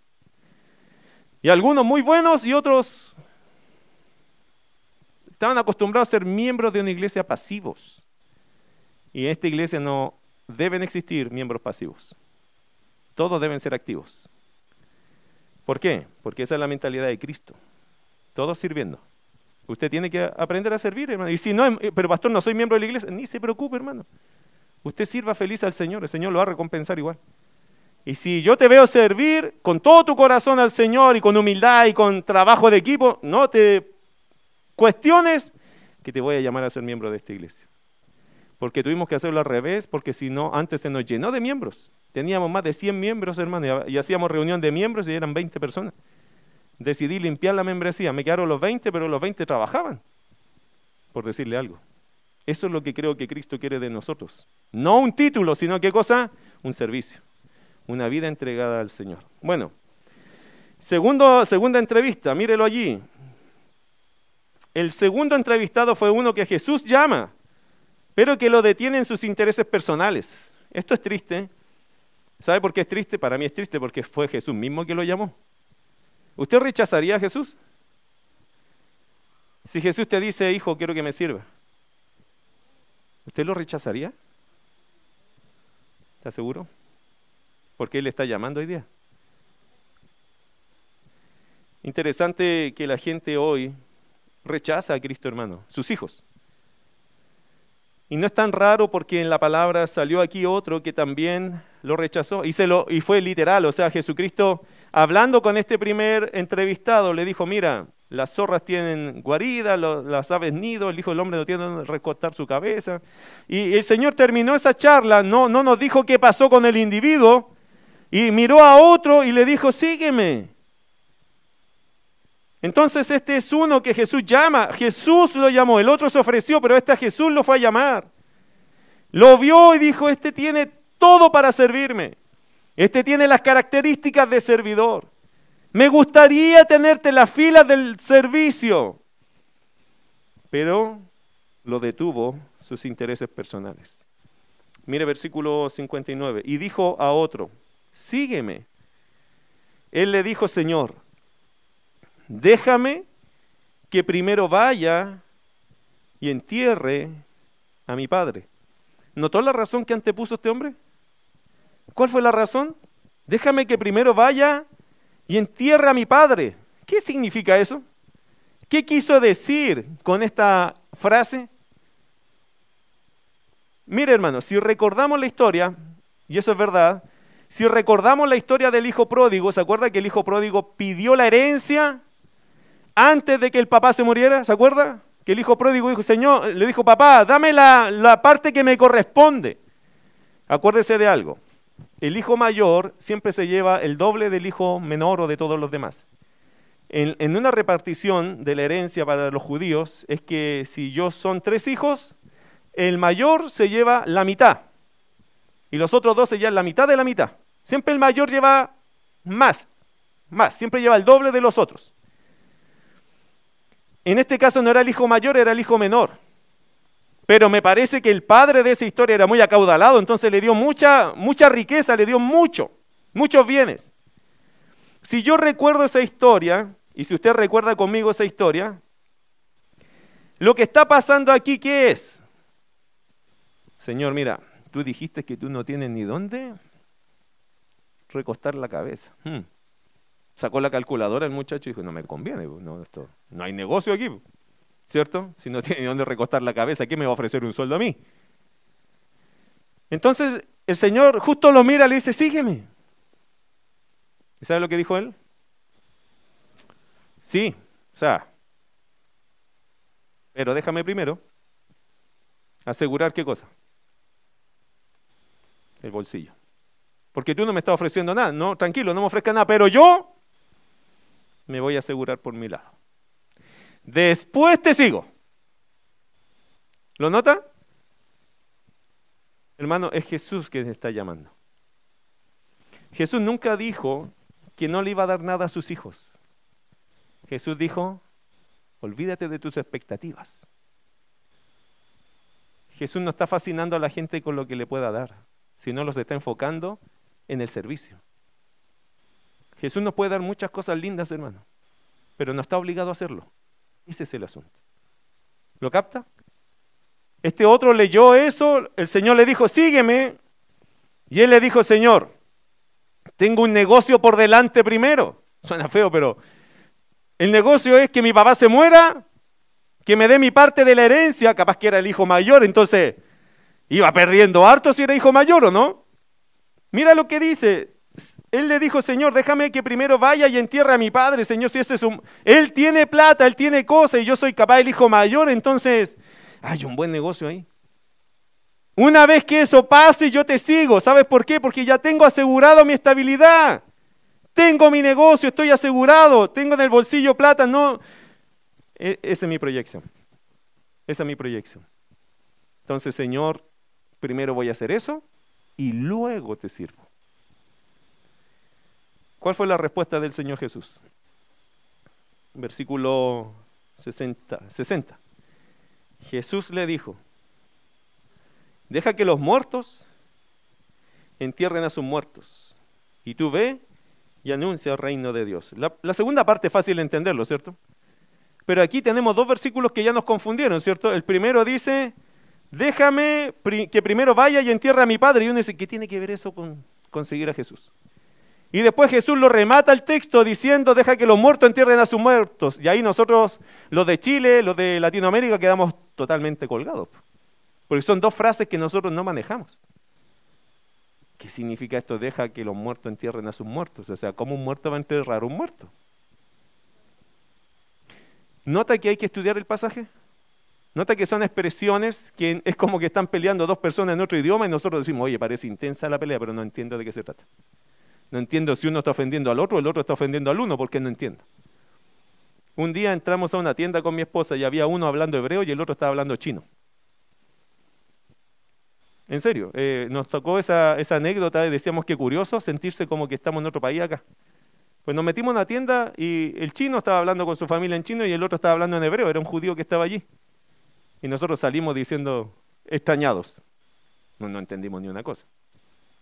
Y algunos muy buenos y otros estaban acostumbrados a ser miembros de una iglesia pasivos. Y en esta iglesia no deben existir miembros pasivos. Todos deben ser activos. ¿Por qué? Porque esa es la mentalidad de Cristo. Todos sirviendo. Usted tiene que aprender a servir, hermano. Y si no, eh, pero pastor, no soy miembro de la iglesia, ni se preocupe, hermano. Usted sirva feliz al Señor, el Señor lo va a recompensar igual. Y si yo te veo servir con todo tu corazón al Señor y con humildad y con trabajo de equipo, no te cuestiones que te voy a llamar a ser miembro de esta iglesia. Porque tuvimos que hacerlo al revés, porque si no, antes se nos llenó de miembros. Teníamos más de 100 miembros, hermano, y hacíamos reunión de miembros y eran 20 personas. Decidí limpiar la membresía. Me quedaron los 20, pero los 20 trabajaban, por decirle algo. Eso es lo que creo que Cristo quiere de nosotros. No un título, sino qué cosa? Un servicio. Una vida entregada al Señor. Bueno, segundo, segunda entrevista, mírelo allí. El segundo entrevistado fue uno que Jesús llama, pero que lo detiene en sus intereses personales. Esto es triste. ¿Sabe por qué es triste? Para mí es triste porque fue Jesús mismo que lo llamó. ¿Usted rechazaría a Jesús? Si Jesús te dice, hijo, quiero que me sirva, ¿usted lo rechazaría? ¿Está seguro? Porque Él está llamando hoy día. Interesante que la gente hoy rechaza a Cristo, hermano, sus hijos. Y no es tan raro porque en la palabra salió aquí otro que también lo rechazó y, se lo, fue literal, o sea, Jesucristo hablando con este primer entrevistado le dijo, mira, las zorras tienen guarida, las aves nido, el Hijo del Hombre no tiene donde recostar su cabeza. Y el Señor terminó esa charla, no, no nos dijo qué pasó con el individuo, y miró a otro y le dijo, sígueme. Entonces este es uno que Jesús llama, Jesús lo llamó, el otro se ofreció, pero este Jesús lo fue a llamar. Lo vio y dijo, este tiene todo para servirme. Este tiene las características de servidor. Me gustaría tenerte en la fila del servicio. Pero lo detuvo sus intereses personales. Mire versículo 59. Y dijo a otro, sígueme. Él le dijo, Señor, déjame que primero vaya y entierre a mi padre. ¿Notó la razón que antepuso este hombre? ¿Cuál fue la razón? Déjame que primero vaya y entierre a mi padre. ¿Qué significa eso? ¿Qué quiso decir con esta frase? Mire hermano, si recordamos la historia, y eso es verdad, si recordamos la historia del hijo pródigo, ¿se acuerda que el hijo pródigo pidió la herencia antes de que el papá se muriera? ¿Se acuerda? Que el hijo pródigo Señor, le dijo, papá, dame la parte que me corresponde. Acuérdese de algo el hijo mayor siempre se lleva el doble del hijo menor o de todos los demás. En, una repartición de la herencia para los judíos es que si yo son tres hijos, el mayor se lleva la mitad y los otros dos se llevan la mitad de la mitad. Siempre el mayor lleva más, más, siempre lleva el doble de los otros. En este caso no era el hijo mayor, era el hijo menor. Pero me parece que el padre de esa historia era muy acaudalado, entonces le dio mucha, mucha riqueza, le dio mucho, muchos bienes. Si yo recuerdo esa historia, y si usted recuerda conmigo esa historia, lo que está pasando aquí, ¿qué es? Señor, mira, tú dijiste que tú no tienes ni dónde recostar la cabeza. Hmm. Sacó la calculadora el muchacho y dijo, no me conviene, no, esto, no hay negocio aquí. ¿cierto? Si no tiene ni dónde recostar la cabeza, ¿quién me va a ofrecer un sueldo a mí? Entonces el Señor justo lo mira y le dice, sígueme. ¿Y sabe lo que dijo él? Sí, o sea, pero déjame primero asegurar qué cosa. El bolsillo. Porque tú no me estás ofreciendo nada. No, tranquilo, no me ofrezca nada, pero yo me voy a asegurar por mi lado. Después te sigo. ¿Lo nota? Hermano, es Jesús te está llamando. Jesús nunca dijo que no le iba a dar nada a sus hijos. Jesús dijo, olvídate de tus expectativas. Jesús no está fascinando a la gente con lo que le pueda dar, sino los está enfocando en el servicio. Jesús nos puede dar muchas cosas lindas, hermano, pero no está obligado a hacerlo. Ese es el asunto. ¿Lo capta? Este otro leyó eso, el Señor le dijo, sígueme. Y él le dijo, Señor, tengo un negocio por delante primero. Suena feo, pero el negocio es que mi papá se muera que me dé mi parte de la herencia, capaz que era el hijo mayor, entonces iba perdiendo harto si era hijo mayor o no. Mira lo que dice. Él le dijo, Señor, déjame que primero vaya y entierre a mi padre, Señor, si ese es un... Él tiene plata, él tiene cosas y yo soy capaz el hijo mayor, entonces hay un buen negocio ahí. Una vez que eso pase, yo te sigo. ¿Sabes por qué? Porque ya tengo asegurado mi estabilidad. Tengo mi negocio, estoy asegurado, tengo en el bolsillo plata, no. E, esa es mi proyección. Esa es mi proyección. Entonces, Señor, primero voy a hacer eso y luego te sirvo. ¿Cuál fue la respuesta del Señor Jesús? Versículo 60. 60. Jesús le dijo, deja que los muertos entierren a sus muertos. Y tú ve y anuncia el reino de Dios. La, segunda parte es fácil de entenderlo, ¿cierto? Pero aquí tenemos dos versículos que ya nos confundieron, ¿cierto? El primero dice, déjame que primero vaya y entierre a mi padre. Y uno dice, ¿qué tiene que ver eso con conseguir a Jesús? Y después Jesús lo remata el texto diciendo, deja que los muertos entierren a sus muertos. Y ahí nosotros, los de Chile, los de Latinoamérica, quedamos totalmente colgados. Porque son dos frases que nosotros no manejamos. ¿Qué significa esto? Deja que los muertos entierren a sus muertos. O sea, ¿cómo un muerto va a enterrar a un muerto? ¿Nota que hay que estudiar el pasaje? ¿Nota que son expresiones que es como que están peleando dos personas en otro idioma y nosotros decimos, oye, parece intensa la pelea, pero no entiendo de qué se trata? No entiendo si uno está ofendiendo al otro o el otro está ofendiendo al uno, porque no entiendo. Un día entramos a una tienda con mi esposa y había uno hablando hebreo y el otro estaba hablando chino. En serio, eh, nos tocó esa, anécdota y decíamos que curioso sentirse como que estamos en otro país acá. Pues nos metimos en una tienda y el chino estaba hablando con su familia en chino y el otro estaba hablando en hebreo, era un judío que estaba allí. Y nosotros salimos diciendo, extrañados. No, no entendimos ni una cosa.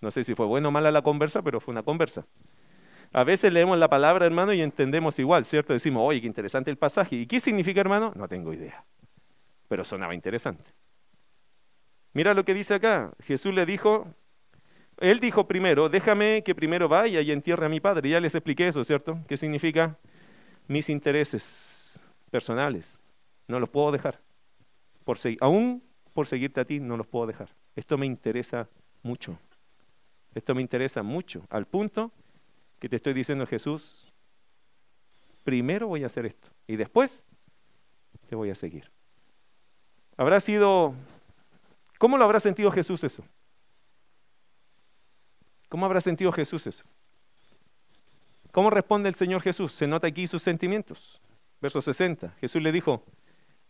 No sé si fue bueno o mala la conversa, pero fue una conversa. A veces leemos la palabra, hermano, y entendemos igual, ¿cierto? Decimos, oye, qué interesante el pasaje. ¿Y qué significa, hermano? No tengo idea. Pero sonaba interesante. Mira lo que dice acá. Jesús le dijo, él dijo primero, déjame que primero vaya y entierre a mi padre. Ya les expliqué eso, ¿cierto? ¿Qué significa? Mis intereses personales. No los puedo dejar. Por aún por seguirte a ti, no los puedo dejar. Esto me interesa mucho. Esto me interesa mucho. Al punto que te estoy diciendo, Jesús, primero voy a hacer esto y después te voy a seguir. Habrá sido ¿Cómo lo habrá sentido Jesús eso? ¿Cómo habrá sentido Jesús eso? ¿Cómo responde el Señor Jesús? Se nota aquí sus sentimientos. Verso 60. Jesús le dijo,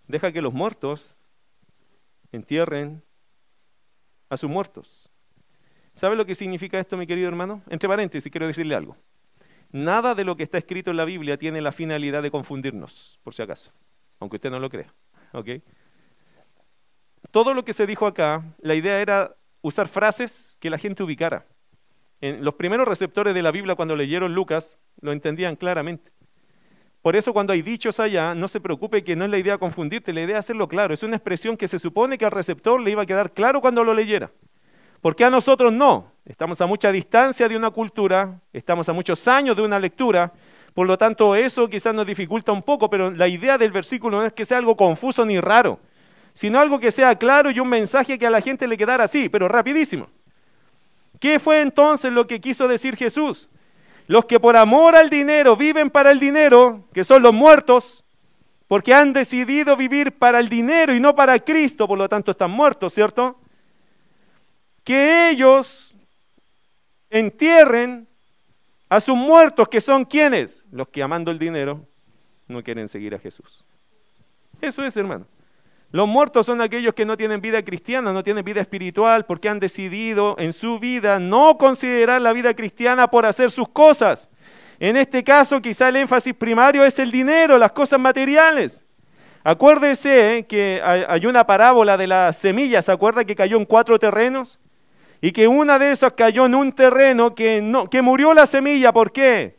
deja que los muertos entierren a sus muertos. ¿Sabe lo que significa esto, mi querido hermano? Entre paréntesis, quiero decirle algo. Nada de lo que está escrito en la Biblia tiene la finalidad de confundirnos, por si acaso, aunque usted no lo crea. ¿ok?, todo lo que se dijo acá, la idea era usar frases que la gente ubicara. En los primeros receptores de la Biblia, cuando leyeron Lucas, lo entendían claramente. Por eso cuando hay dichos allá, no se preocupe que no es la idea confundirte, la idea es hacerlo claro. Es una expresión que se supone que al receptor le iba a quedar claro cuando lo leyera. Porque a nosotros no. Estamos a mucha distancia de una cultura, estamos a muchos años de una lectura, por lo tanto eso quizás nos dificulta un poco, pero la idea del versículo no es que sea algo confuso ni raro sino algo que sea claro y un mensaje que a la gente le quedara así, pero rapidísimo. ¿Qué fue entonces lo que quiso decir Jesús? Los que por amor al dinero viven para el dinero, que son los muertos, porque han decidido vivir para el dinero y no para Cristo, por lo tanto están muertos, ¿cierto? Que ellos entierren a sus muertos, que son quienes? Los que amando el dinero no quieren seguir a Jesús. Eso es, hermano. Los muertos son aquellos que no tienen vida cristiana, no tienen vida espiritual, porque han decidido en su vida no considerar la vida cristiana por hacer sus cosas. En este caso, quizá el énfasis primario es el dinero, las cosas materiales. Acuérdese eh, que hay una parábola de las semillas, ¿se acuerda que cayó en cuatro terrenos? Y que una de esas cayó en un terreno que, no, que murió la semilla. ¿Por qué?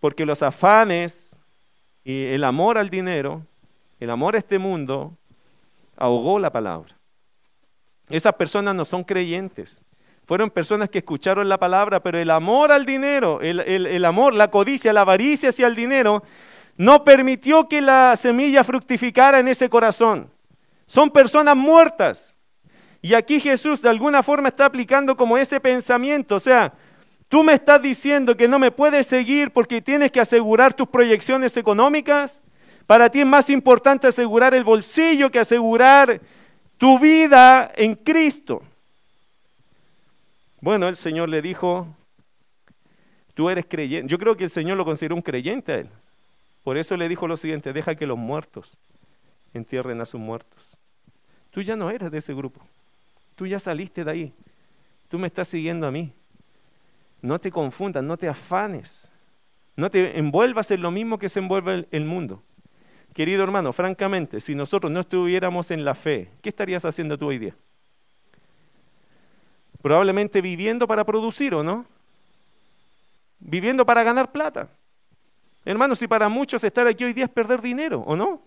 Porque los afanes y el amor al dinero, el amor a este mundo, ahogó la palabra. Esas personas no son creyentes. Fueron personas que escucharon la palabra, pero el amor al dinero, el, amor, la codicia, la avaricia hacia el dinero, No permitió que la semilla fructificara en ese corazón. Son personas muertas. Y aquí Jesús de alguna forma está aplicando como ese pensamiento. O sea, tú me estás diciendo que no me puedes seguir porque tienes que asegurar tus proyecciones económicas. Para ti es más importante asegurar el bolsillo que asegurar tu vida en Cristo. Bueno, el Señor le dijo, tú eres creyente. Yo creo que el Señor lo consideró un creyente a él. Por eso le dijo lo siguiente, deja que los muertos entierren a sus muertos. Tú ya no eres de ese grupo. Tú ya saliste de ahí. Tú me estás siguiendo a mí. No te confundas, no te afanes. No te envuelvas en lo mismo que se envuelve el mundo. Querido hermano, francamente, si nosotros no estuviéramos en la fe, ¿qué estarías haciendo tú hoy día? Probablemente viviendo para producir, ¿o no? Viviendo para ganar plata. Hermanos, si para muchos estar aquí hoy día es perder dinero, ¿o no?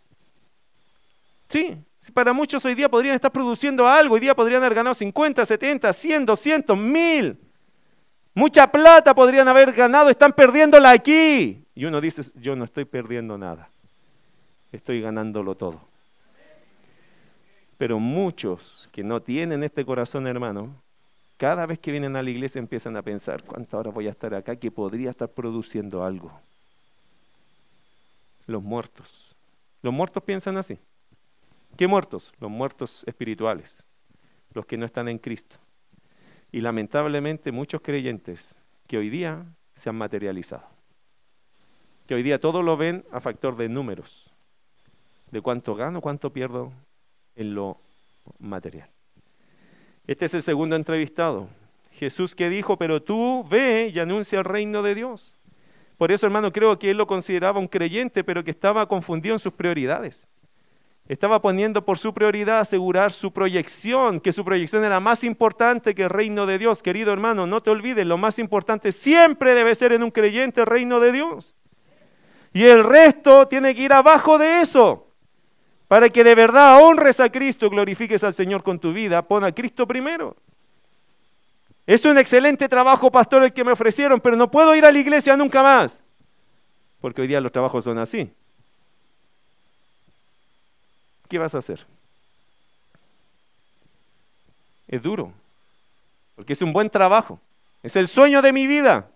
Sí, si para muchos hoy día podrían estar produciendo algo, hoy día podrían haber ganado 50, 70, 100, 200, 1000. Mucha plata podrían haber ganado, están perdiéndola aquí. Y uno dice, yo no estoy perdiendo nada estoy ganándolo todo. Pero muchos que no tienen este corazón, hermano, cada vez que vienen a la iglesia empiezan a pensar, ¿cuántas horas voy a estar acá que podría estar produciendo algo? Los muertos. Los muertos piensan así. ¿Qué muertos? Los muertos espirituales, los que no están en Cristo. Y lamentablemente muchos creyentes que hoy día se han materializado. Que hoy día todo lo ven a factor de números de cuánto gano, cuánto pierdo en lo material. Este es el segundo entrevistado. Jesús que dijo, pero tú ve y anuncia el reino de Dios. Por eso, hermano, creo que él lo consideraba un creyente, pero que estaba confundido en sus prioridades. Estaba poniendo por su prioridad asegurar su proyección, que su proyección era más importante que el reino de Dios. Querido hermano, no te olvides, lo más importante siempre debe ser en un creyente el reino de Dios. Y el resto tiene que ir abajo de eso. Para que de verdad honres a Cristo, glorifiques al Señor con tu vida, pon a Cristo primero. Es un excelente trabajo, pastor, el que me ofrecieron, pero no puedo ir a la iglesia nunca más. Porque hoy día los trabajos son así. ¿Qué vas a hacer? Es duro, porque es un buen trabajo. Es el sueño de mi vida.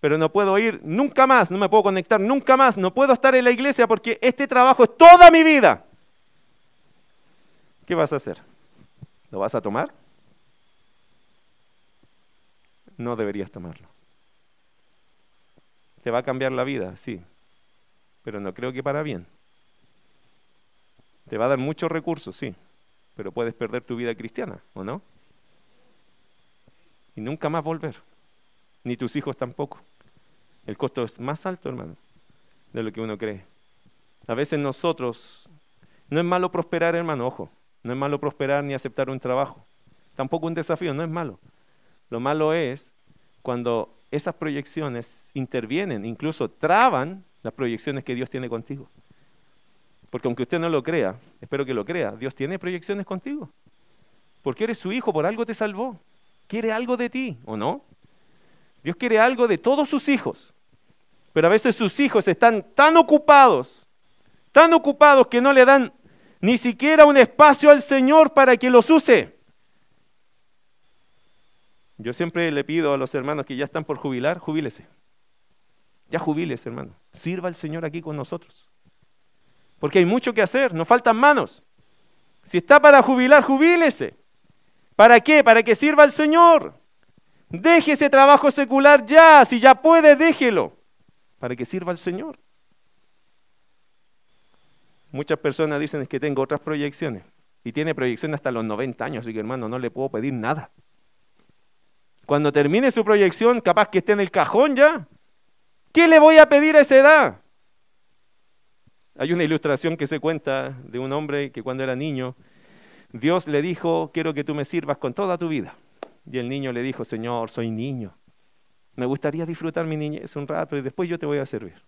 Pero no puedo ir nunca más, no me puedo conectar nunca más, no puedo estar en la iglesia porque este trabajo es toda mi vida. ¿Qué vas a hacer? ¿Lo vas a tomar? No deberías tomarlo. ¿Te va a cambiar la vida? Sí, pero no creo que para bien. Te va a dar muchos recursos, sí, pero puedes perder tu vida cristiana, ¿o no? Y nunca más volver, ni tus hijos tampoco. El costo es más alto, hermano, de lo que uno cree. A veces nosotros, no es malo prosperar, hermano, ojo, no es malo prosperar ni aceptar un trabajo. Tampoco un desafío, no es malo. Lo malo es cuando esas proyecciones intervienen, incluso traban las proyecciones que Dios tiene contigo. Porque aunque usted no lo crea, espero que lo crea, Dios tiene proyecciones contigo. Porque eres su hijo, por algo te salvó. Quiere algo de ti, ¿o no? Dios quiere algo de todos sus hijos. Pero a veces sus hijos están tan ocupados, tan ocupados que no le dan ni siquiera un espacio al Señor para que los use. Yo siempre le pido a los hermanos que ya están por jubilar, jubílese. Ya jubílese, hermano. Sirva al Señor aquí con nosotros. Porque hay mucho que hacer, nos faltan manos. Si está para jubilar, jubílese. ¿Para qué? Para que sirva al Señor. Deje ese trabajo secular ya, si ya puede, déjelo. Para que sirva al Señor. Muchas personas dicen que tengo otras proyecciones. Y tiene proyección hasta los 90 años, así que hermano, no le puedo pedir nada. Cuando termine su proyección, capaz que esté en el cajón ya. ¿Qué le voy a pedir a esa edad? Hay una ilustración que se cuenta de un hombre que cuando era niño, Dios le dijo, quiero que tú me sirvas con toda tu vida. Y el niño le dijo, Señor, soy niño. Me gustaría disfrutar mi niñez un rato y después yo te voy a servir.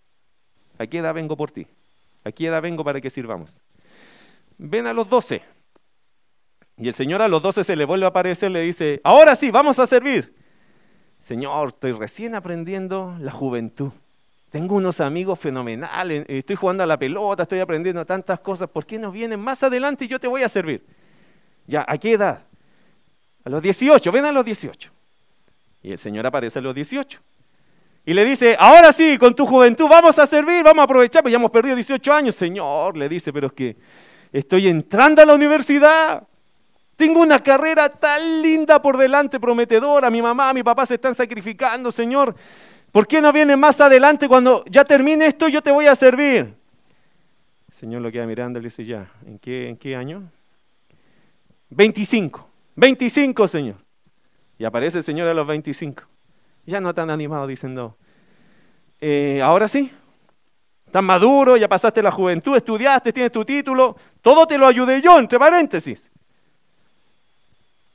¿A qué edad vengo por ti? Aquí edad vengo para que sirvamos. Ven a los doce. Y el Señor a los doce se le vuelve a aparecer, le dice, ahora sí, vamos a servir. Señor, estoy recién aprendiendo la juventud. tengo unos amigos fenomenales, estoy jugando a la pelota, estoy aprendiendo tantas cosas, ¿por qué no vienen más adelante y yo te voy a servir? Ya, ¿a qué edad? A los 18, ven a los 18. Y el Señor aparece a los 18. Y le dice, ahora sí, con tu juventud vamos a servir, vamos a aprovechar, pues ya hemos perdido 18 años. Señor, le dice, pero es que estoy entrando a la universidad. Tengo una carrera tan linda por delante, prometedora. Mi mamá, mi papá se están sacrificando, Señor. ¿Por qué no viene más adelante cuando ya termine esto yo te voy a servir? El Señor lo queda mirando y le dice, ya, ¿en qué, en qué año? 25. 25, Señor. Y aparece el Señor a los 25. Ya no tan animado diciendo, eh, ahora sí, estás maduro, ya pasaste la juventud, estudiaste, tienes tu título, todo te lo ayudé yo, entre paréntesis.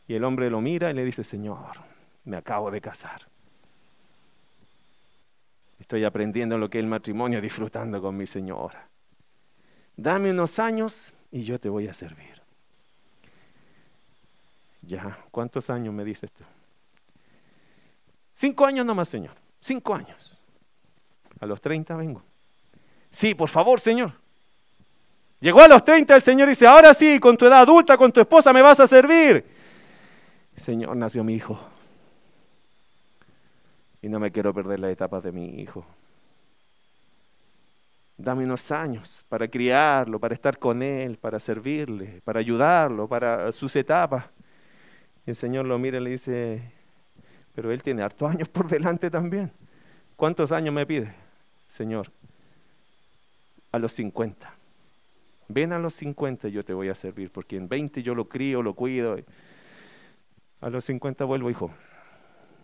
Y el hombre lo mira y le dice, Señor, me acabo de casar. Estoy aprendiendo lo que es el matrimonio, disfrutando con mi señora. Dame unos años y yo te voy a servir. Ya, ¿cuántos años me dices tú? Cinco años nomás, Señor. Cinco años. A los treinta vengo. Sí, por favor, Señor. Llegó a los treinta el Señor dice, ahora sí, con tu edad adulta, con tu esposa me vas a servir. Señor, nació mi hijo y no me quiero perder las etapas de mi hijo. Dame unos años para criarlo, para estar con él, para servirle, para ayudarlo, para sus etapas. el Señor lo mira y le dice, pero él tiene hartos años por delante también. ¿Cuántos años me pide, Señor? A los 50. Ven a los 50 y yo te voy a servir, porque en 20 yo lo crío, lo cuido. A los 50 vuelvo, hijo.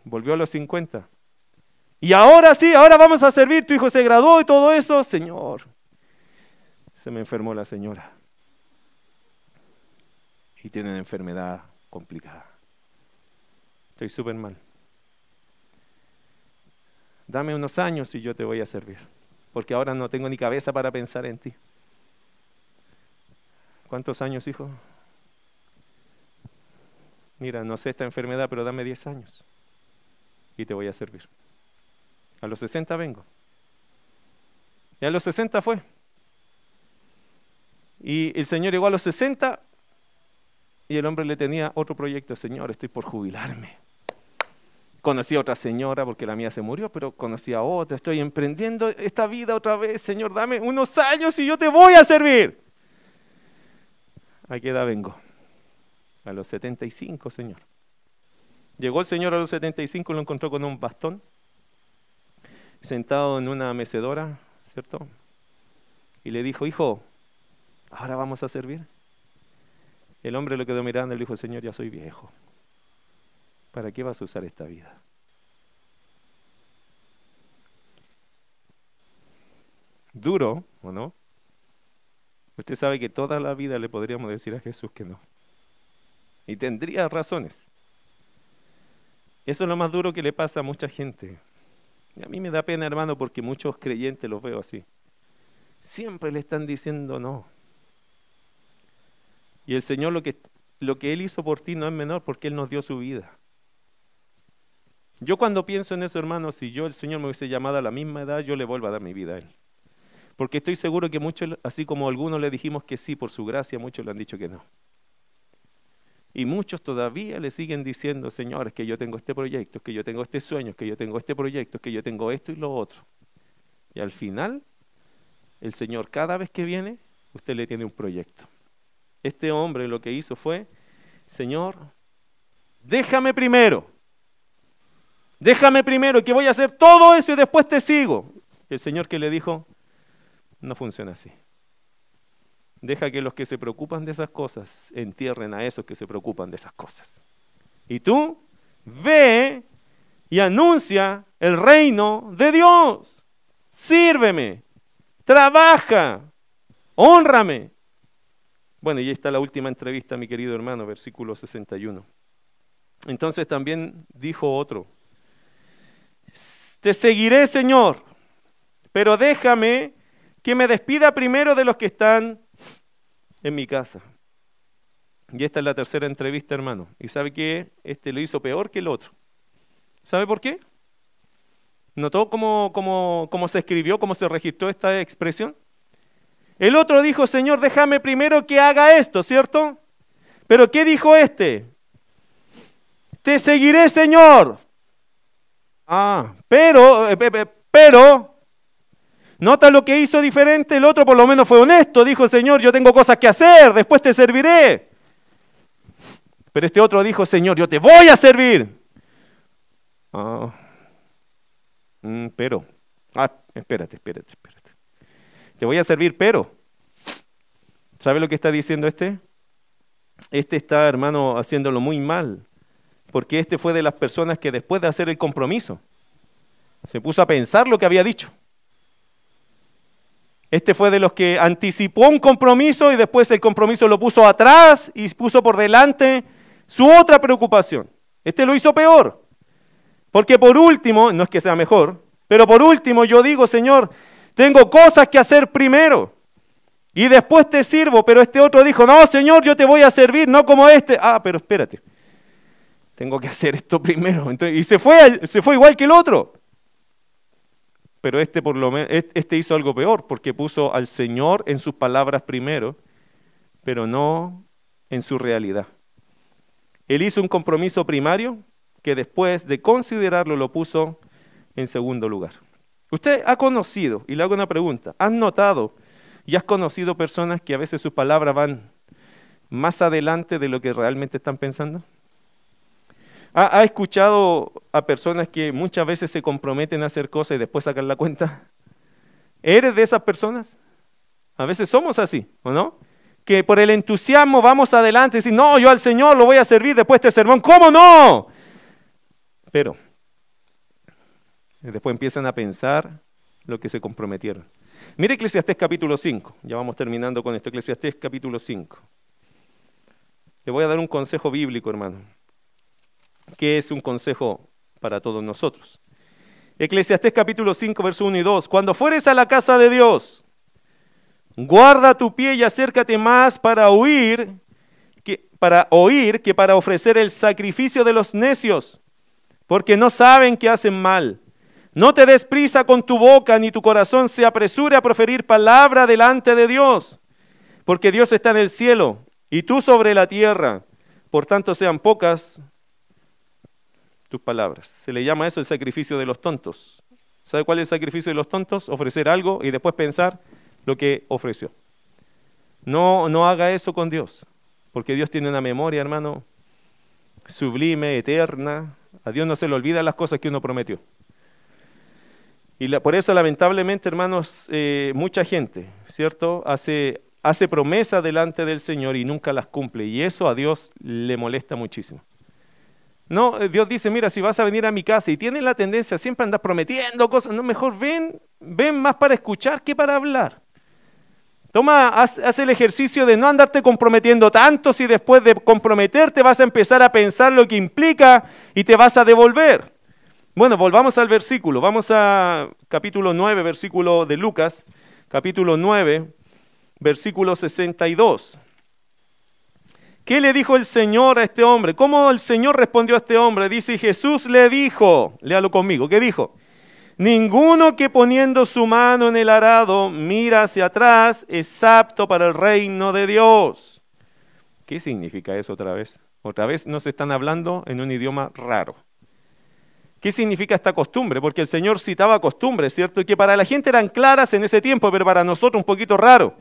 Volvió a los 50. Y ahora sí, ahora vamos a servir, tu hijo se graduó y todo eso, Señor. Se me enfermó la señora. Y tiene una enfermedad complicada. Estoy súper mal. Dame unos años y yo te voy a servir. Porque ahora no tengo ni cabeza para pensar en ti. ¿Cuántos años, hijo? Mira, no sé esta enfermedad, pero dame 10 años y te voy a servir. A los 60 vengo. Y a los 60 fue. Y el Señor llegó a los 60 y el hombre le tenía otro proyecto. Señor, estoy por jubilarme. Conocí a otra señora porque la mía se murió, pero conocí a otra. Estoy emprendiendo esta vida otra vez. Señor, dame unos años y yo te voy a servir. ¿A qué edad vengo? A los 75, Señor. Llegó el Señor a los 75 y lo encontró con un bastón sentado en una mecedora, ¿cierto? Y le dijo, hijo, ahora vamos a servir. El hombre lo quedó mirando y le dijo, Señor, ya soy viejo. ¿Para qué vas a usar esta vida? Duro, ¿o no? Usted sabe que toda la vida le podríamos decir a Jesús que no. Y tendría razones. Eso es lo más duro que le pasa a mucha gente. Y a mí me da pena, hermano, porque muchos creyentes los veo así. Siempre le están diciendo no. Y el Señor lo que, lo que Él hizo por ti no es menor porque Él nos dio su vida. Yo cuando pienso en eso, hermano, si yo el Señor me hubiese llamado a la misma edad, yo le vuelvo a dar mi vida a Él. Porque estoy seguro que muchos, así como algunos le dijimos que sí por su gracia, muchos le han dicho que no. Y muchos todavía le siguen diciendo, señores, que yo tengo este proyecto, que yo tengo este sueño, que yo tengo este proyecto, que yo tengo esto y lo otro. Y al final, el Señor cada vez que viene, usted le tiene un proyecto. Este hombre lo que hizo fue, Señor, déjame primero. Déjame primero que voy a hacer todo eso y después te sigo. el Señor que le dijo, no funciona así. Deja que los que se preocupan de esas cosas entierren a esos que se preocupan de esas cosas. Y tú ve y anuncia el reino de Dios. Sírveme, trabaja, honrame. Bueno, y ahí está la última entrevista, mi querido hermano, versículo 61. Entonces también dijo otro, te seguiré, Señor, pero déjame que me despida primero de los que están en mi casa. Y esta es la tercera entrevista, hermano. Y sabe que este lo hizo peor que el otro. ¿Sabe por qué? ¿Notó cómo, cómo se escribió, cómo se registró esta expresión? El otro dijo, Señor, déjame primero que haga esto, ¿cierto? Pero ¿qué dijo este? Te seguiré, Señor. Ah, pero, eh, pero, nota lo que hizo diferente, el otro por lo menos fue honesto, dijo, Señor, yo tengo cosas que hacer, después te serviré. Pero este otro dijo, Señor, yo te voy a servir. Ah, mm, pero, ah, espérate, espérate, espérate. Te voy a servir, pero. ¿Sabe lo que está diciendo este? Este está, hermano, haciéndolo muy mal. Porque este fue de las personas que después de hacer el compromiso, se puso a pensar lo que había dicho. Este fue de los que anticipó un compromiso y después el compromiso lo puso atrás y puso por delante su otra preocupación. Este lo hizo peor. Porque por último, no es que sea mejor, pero por último yo digo, Señor, tengo cosas que hacer primero y después te sirvo. Pero este otro dijo, no, Señor, yo te voy a servir, no como este. Ah, pero espérate, tengo que hacer esto primero. y se fue, se fue igual que el otro. Pero este, por lo menos, este hizo algo peor porque puso al Señor en sus palabras primero, pero no en su realidad. Él hizo un compromiso primario que después de considerarlo lo puso en segundo lugar. Usted ha conocido, y le hago una pregunta, ¿has notado y has conocido personas que a veces sus palabras van más adelante de lo que realmente están pensando? ¿Ha, escuchado a personas que muchas veces se comprometen a hacer cosas y después sacan la cuenta? ¿Eres de esas personas? A veces somos así, ¿o no? Que por el entusiasmo vamos adelante y decir, no, yo al Señor lo voy a servir después de este sermón. ¿Cómo no? Pero después empiezan a pensar lo que se comprometieron. Mire Eclesiastés capítulo 5, ya vamos terminando con esto, Eclesiastés capítulo 5. Le voy a dar un consejo bíblico, hermano, que es un consejo para todos nosotros. Eclesiastés capítulo 5, verso 1 y 2. Cuando fueres a la casa de Dios, guarda tu pie y acércate más para oír que, para oír que para ofrecer el sacrificio de los necios, porque no saben que hacen mal. No te des prisa con tu boca, ni tu corazón se apresure a proferir palabra delante de Dios, porque Dios está en el cielo y tú sobre la tierra. Por tanto, sean pocas palabras. Se le llama eso el sacrificio de los tontos. ¿Sabe cuál es el sacrificio de los tontos? Ofrecer algo y después pensar lo que ofreció. No, no haga eso con Dios, porque Dios tiene una memoria, hermano, sublime, eterna. A Dios no se le olvidan las cosas que uno prometió. Y por eso, lamentablemente, hermanos, eh, mucha gente, ¿cierto? Hace, hace promesas delante del Señor y nunca las cumple. Y eso a Dios le molesta muchísimo. No, eh, Dios dice, mira, si vas a venir a mi casa y tienes la tendencia siempre a andar prometiendo cosas, no, mejor ven, ven más para escuchar que para hablar. Toma, haz, haz, el ejercicio de no andarte comprometiendo tanto si después de comprometerte vas a empezar a pensar lo que implica y te vas a devolver. Bueno, volvamos al versículo. Vamos a capítulo 9, versículo de Lucas, capítulo 9, versículo 62. ¿Qué le dijo el Señor a este hombre? ¿Cómo el Señor respondió a este hombre? Dice, Jesús le dijo, léalo conmigo, ¿qué dijo? Ninguno que poniendo su mano en el arado mira hacia atrás es apto para el reino de Dios. ¿Qué significa eso otra vez? Otra vez nos están hablando en un idioma raro. ¿Qué significa esta costumbre? Porque el Señor citaba costumbres, ¿cierto? Y que para la gente eran claras en ese tiempo, pero para nosotros un poquito raro.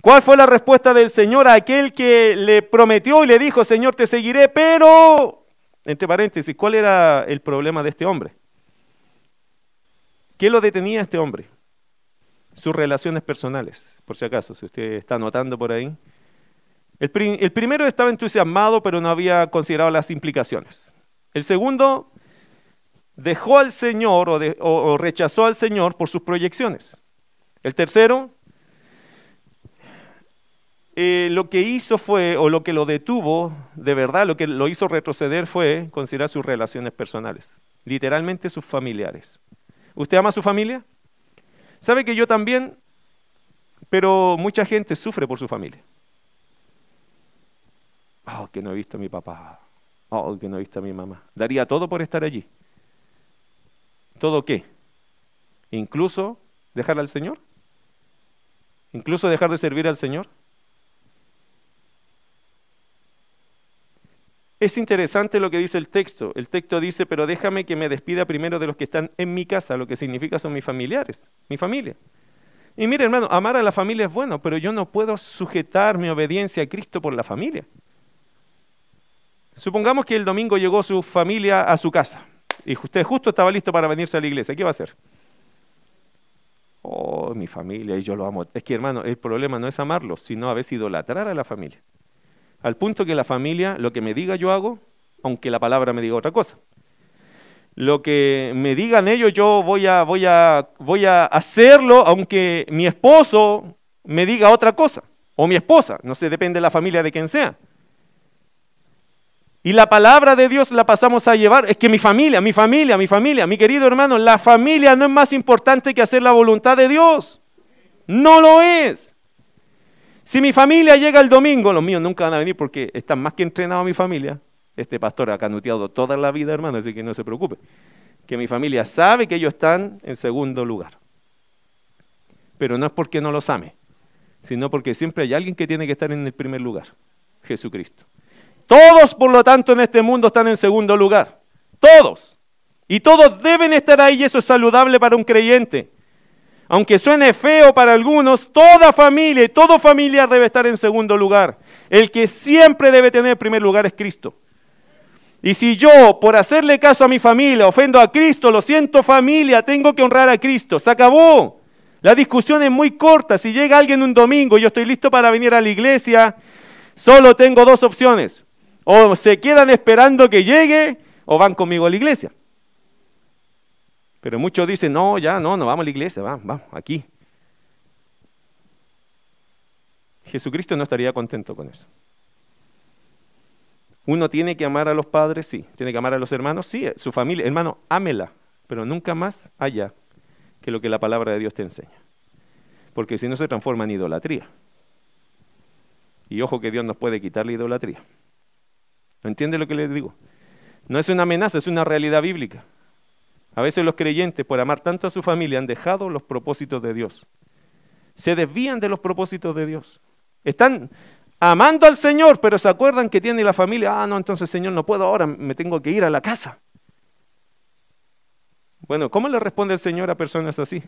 ¿Cuál fue la respuesta del Señor a aquel que le prometió y le dijo, Señor, te seguiré, pero, entre paréntesis, ¿cuál era el problema de este hombre? ¿Qué lo detenía este hombre? Sus relaciones personales, por si acaso, si usted está anotando por ahí. El, el primero estaba entusiasmado, pero no había considerado las implicaciones. El segundo dejó al Señor o, rechazó al Señor por sus proyecciones. El tercero, eh, lo que hizo fue, o lo que lo detuvo, de verdad, lo que lo hizo retroceder fue considerar sus relaciones personales, literalmente sus familiares. ¿Usted ama a su familia? ¿Sabe que yo también? Pero mucha gente sufre por su familia. Oh, que no he visto a mi papá. Oh, que no he visto a mi mamá. Daría todo por estar allí. ¿Todo qué? ¿Incluso dejar al Señor? ¿Incluso dejar de servir al Señor? Es interesante lo que dice el texto. El texto dice, pero déjame que me despida primero de los que están en mi casa, lo que significa son mis familiares, mi familia. Y mire, hermano, amar a la familia es bueno, pero yo no puedo sujetar mi obediencia a Cristo por la familia. Supongamos que el domingo llegó su familia a su casa y usted justo estaba listo para venirse a la iglesia. ¿Qué va a hacer? Oh, mi familia y yo lo amo. Es que, hermano, el problema no es amarlos, sino a veces idolatrar a la familia. Al punto que la familia, lo que me diga yo hago, aunque la palabra me diga otra cosa. Lo que me digan ellos yo voy a, voy a, voy a hacerlo, aunque mi esposo me diga otra cosa. O mi esposa, no sé, depende de la familia de quien sea. Y la palabra de Dios la pasamos a llevar. Es que mi familia, mi familia, mi familia, mi querido hermano, la familia no es más importante que hacer la voluntad de Dios. No lo es. Si mi familia llega el domingo, los míos nunca van a venir porque están más que entrenados mi familia. Este pastor ha canuteado toda la vida, hermano, así que no se preocupe. Que mi familia sabe que ellos están en segundo lugar. Pero no es porque no los ame, sino porque siempre hay alguien que tiene que estar en el primer lugar, Jesucristo. Todos, por lo tanto, en este mundo están en segundo lugar. Todos. Y todos deben estar ahí y eso es saludable para un creyente aunque suene feo para algunos, toda familia y todo familiar debe estar en segundo lugar. El que siempre debe tener en primer lugar es Cristo. Y si yo, por hacerle caso a mi familia, ofendo a Cristo, lo siento familia, tengo que honrar a Cristo. Se acabó. La discusión es muy corta. Si llega alguien un domingo y yo estoy listo para venir a la iglesia, solo tengo dos opciones. O se quedan esperando que llegue o van conmigo a la iglesia. Pero muchos dicen, no, ya, no, no vamos a la iglesia, vamos, vamos, aquí. Jesucristo no estaría contento con eso. Uno tiene que amar a los padres, sí. Tiene que amar a los hermanos, sí. Su familia, hermano, ámela, pero nunca más allá que lo que la palabra de Dios te enseña. Porque si no se transforma en idolatría. Y ojo que Dios nos puede quitar la idolatría. ¿No entiende lo que le digo? No es una amenaza, es una realidad bíblica. A veces los creyentes, por amar tanto a su familia, han dejado los propósitos de Dios. Se desvían de los propósitos de Dios. Están amando al Señor, pero se acuerdan que tiene la familia. Ah, no, entonces Señor, no puedo ahora, me tengo que ir a la casa. Bueno, ¿cómo le responde el Señor a personas así?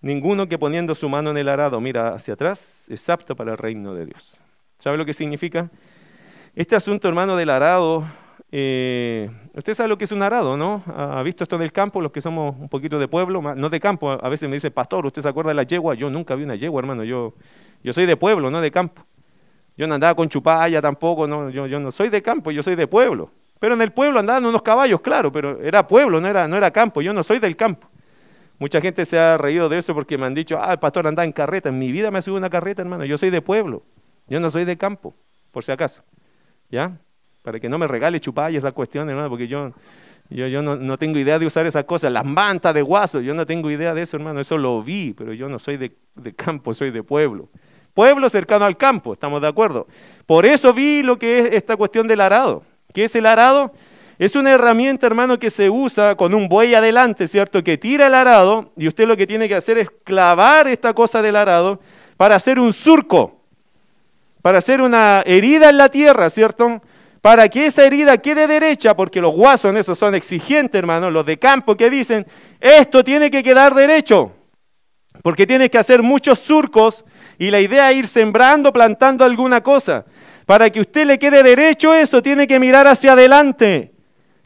Ninguno que poniendo su mano en el arado mira hacia atrás es apto para el reino de Dios. ¿Sabe lo que significa? Este asunto, hermano, del arado eh, usted sabe lo que es un arado, ¿no? ¿Ha visto esto del campo? Los que somos un poquito de pueblo, no de campo. A veces me dice, pastor, ¿usted se acuerda de la yegua? Yo nunca vi una yegua, hermano. Yo, yo soy de pueblo, no de campo. Yo no andaba con chupalla tampoco, no, yo, yo no soy de campo, yo soy de pueblo. Pero en el pueblo andaban unos caballos, claro, pero era pueblo, no era, no era campo. Yo no soy del campo. Mucha gente se ha reído de eso porque me han dicho, ah, el pastor anda en carreta. En mi vida me ha subido una carreta, hermano. Yo soy de pueblo. Yo no soy de campo, por si acaso. ¿Ya? Para que no me regale chupalla esas cuestiones, hermano, porque yo, yo, yo no, no, tengo idea de usar esas cosas. Las mantas de guaso, yo no tengo idea de eso, hermano, eso lo vi, pero yo no soy de, de campo, soy de pueblo. Pueblo cercano al campo, estamos de acuerdo. Por eso vi lo que es esta cuestión del arado. ¿Qué es el arado? Es una herramienta, hermano, que se usa con un buey adelante, ¿cierto? Que tira el arado y usted lo que tiene que hacer es clavar esta cosa del arado para hacer un surco, para hacer una herida en la tierra, ¿cierto? Para que esa herida quede derecha, porque los guasos en son exigentes, hermano, los de campo que dicen, esto tiene que quedar derecho, porque tienes que hacer muchos surcos y la idea es ir sembrando, plantando alguna cosa. Para que usted le quede derecho eso, tiene que mirar hacia adelante.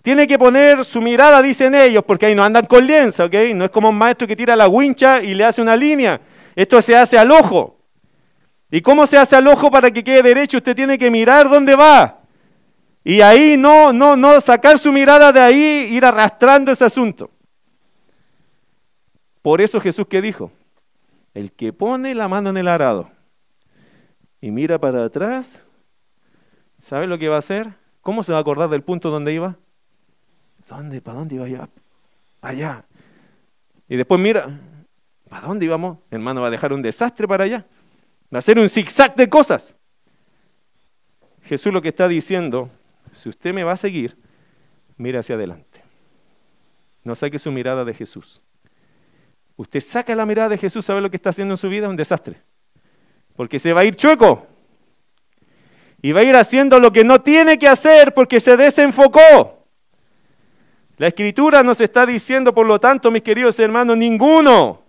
Tiene que poner su mirada, dicen ellos, porque ahí no andan con lienza, ¿ok? No es como un maestro que tira la wincha y le hace una línea. Esto se hace al ojo. ¿Y cómo se hace al ojo para que quede derecho? Usted tiene que mirar dónde va. Y ahí no, no, no sacar su mirada de ahí, ir arrastrando ese asunto. Por eso Jesús que dijo, el que pone la mano en el arado y mira para atrás, ¿sabe lo que va a hacer? ¿Cómo se va a acordar del punto donde iba? ¿Dónde? ¿Para dónde iba? Para allá. Y después mira, ¿para dónde íbamos? Hermano, va a dejar un desastre para allá. Va a hacer un zigzag de cosas. Jesús lo que está diciendo si usted me va a seguir, mire hacia adelante. No saque su mirada de Jesús. Usted saca la mirada de Jesús, ¿sabe lo que está haciendo en su vida? Un desastre. Porque se va a ir chueco. Y va a ir haciendo lo que no tiene que hacer porque se desenfocó. La escritura nos está diciendo, por lo tanto, mis queridos hermanos, ninguno,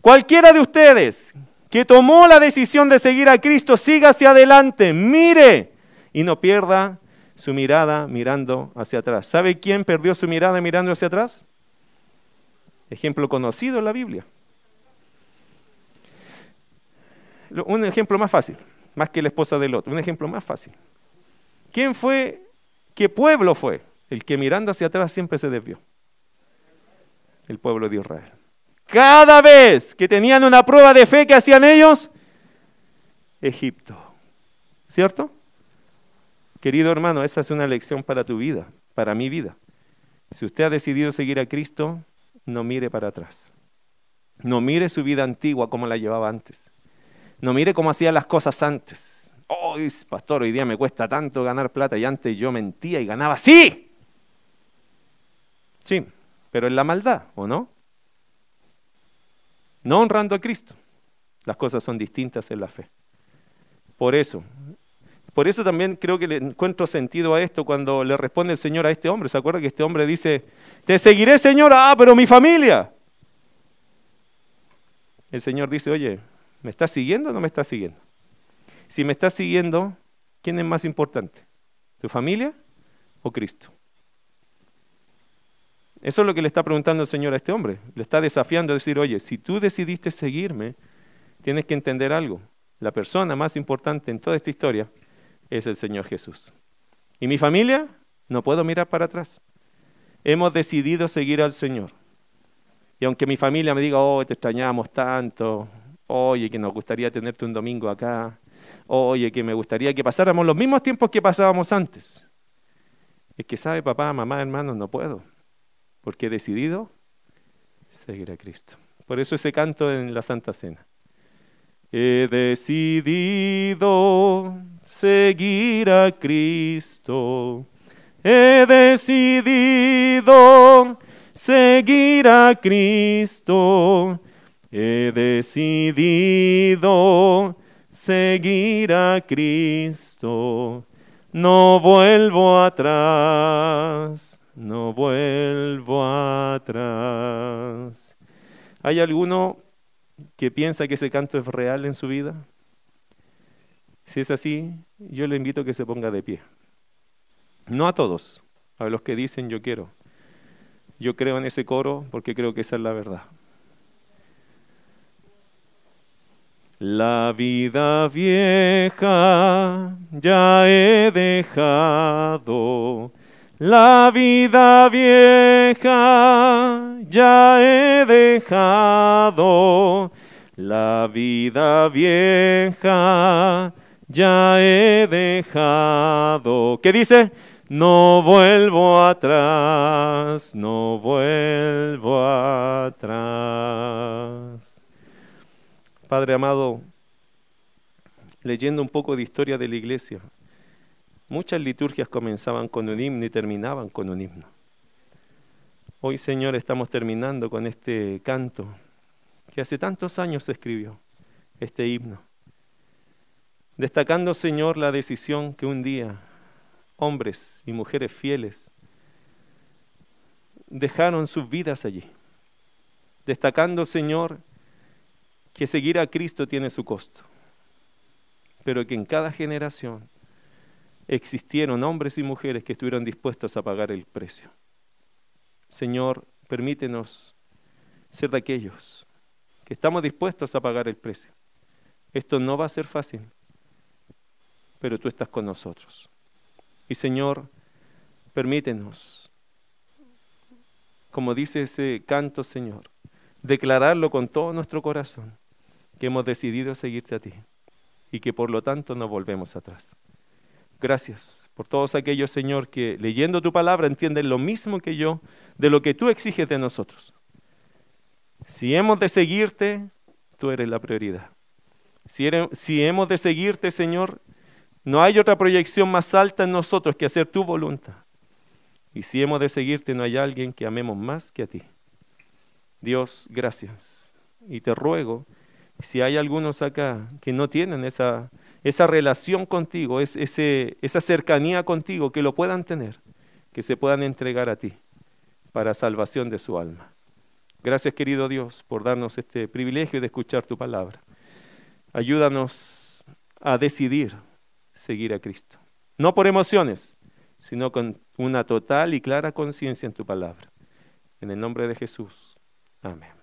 cualquiera de ustedes que tomó la decisión de seguir a Cristo, siga hacia adelante, mire y no pierda su mirada mirando hacia atrás. ¿Sabe quién perdió su mirada mirando hacia atrás? Ejemplo conocido en la Biblia. Un ejemplo más fácil, más que la esposa del otro, un ejemplo más fácil. ¿Quién fue, qué pueblo fue el que mirando hacia atrás siempre se desvió? El pueblo de Israel. Cada vez que tenían una prueba de fe que hacían ellos, Egipto. ¿Cierto? Querido hermano, esa es una lección para tu vida, para mi vida. Si usted ha decidido seguir a Cristo, no mire para atrás. No mire su vida antigua como la llevaba antes. No mire cómo hacía las cosas antes. Oh, pastor, hoy día me cuesta tanto ganar plata y antes yo mentía y ganaba así. Sí, pero en la maldad, ¿o no? No honrando a Cristo. Las cosas son distintas en la fe. Por eso, por eso también creo que le encuentro sentido a esto cuando le responde el Señor a este hombre. ¿Se acuerda que este hombre dice, te seguiré Señor, ah, pero mi familia? El Señor dice, oye, ¿me estás siguiendo o no me estás siguiendo? Si me estás siguiendo, ¿quién es más importante? ¿Tu familia o Cristo? Eso es lo que le está preguntando el Señor a este hombre. Le está desafiando a decir, oye, si tú decidiste seguirme, tienes que entender algo. La persona más importante en toda esta historia es el Señor Jesús. ¿Y mi familia? No puedo mirar para atrás. Hemos decidido seguir al Señor. Y aunque mi familia me diga, oh, te extrañamos tanto, oye, que nos gustaría tenerte un domingo acá, oye, que me gustaría que pasáramos los mismos tiempos que pasábamos antes. Es que sabe, papá, mamá, hermanos, no puedo, porque he decidido seguir a Cristo. Por eso ese canto en la Santa Cena. He decidido seguir a Cristo. He decidido seguir a Cristo. He decidido seguir a Cristo. No vuelvo atrás, no vuelvo atrás. ¿Hay alguno que piensa que ese canto es real en su vida? Si es así, yo le invito a que se ponga de pie. No a todos, a los que dicen yo quiero. Yo creo en ese coro porque creo que esa es la verdad. La vida vieja ya he dejado. La vida vieja ya he dejado. La vida vieja ya he dejado. ¿Qué dice? No vuelvo atrás, no vuelvo atrás. Padre amado, leyendo un poco de historia de la iglesia, muchas liturgias comenzaban con un himno y terminaban con un himno. Hoy, Señor, estamos terminando con este canto que hace tantos años se escribió, este himno destacando, Señor, la decisión que un día hombres y mujeres fieles dejaron sus vidas allí. Destacando, Señor, que seguir a Cristo tiene su costo, pero que en cada generación existieron hombres y mujeres que estuvieron dispuestos a pagar el precio. Señor, permítenos ser de aquellos que estamos dispuestos a pagar el precio. Esto no va a ser fácil, pero tú estás con nosotros. Y Señor, permítenos, como dice ese canto, Señor, declararlo con todo nuestro corazón, que hemos decidido seguirte a ti y que por lo tanto no volvemos atrás. Gracias por todos aquellos, Señor, que leyendo tu palabra entienden lo mismo que yo de lo que tú exiges de nosotros. Si hemos de seguirte, tú eres la prioridad. Si, si hemos de seguirte, Señor, no hay otra proyección más alta en nosotros que hacer tu voluntad. Y si hemos de seguirte, no hay alguien que amemos más que a ti. Dios, gracias. Y te ruego, si hay algunos acá que no tienen esa, esa relación contigo, es, ese, esa cercanía contigo, que lo puedan tener, que se puedan entregar a ti para salvación de su alma. Gracias, querido Dios, por darnos este privilegio de escuchar tu palabra. Ayúdanos a decidir seguir a Cristo. No por emociones, sino con una total y clara conciencia en tu palabra. En el nombre de Jesús. Amén.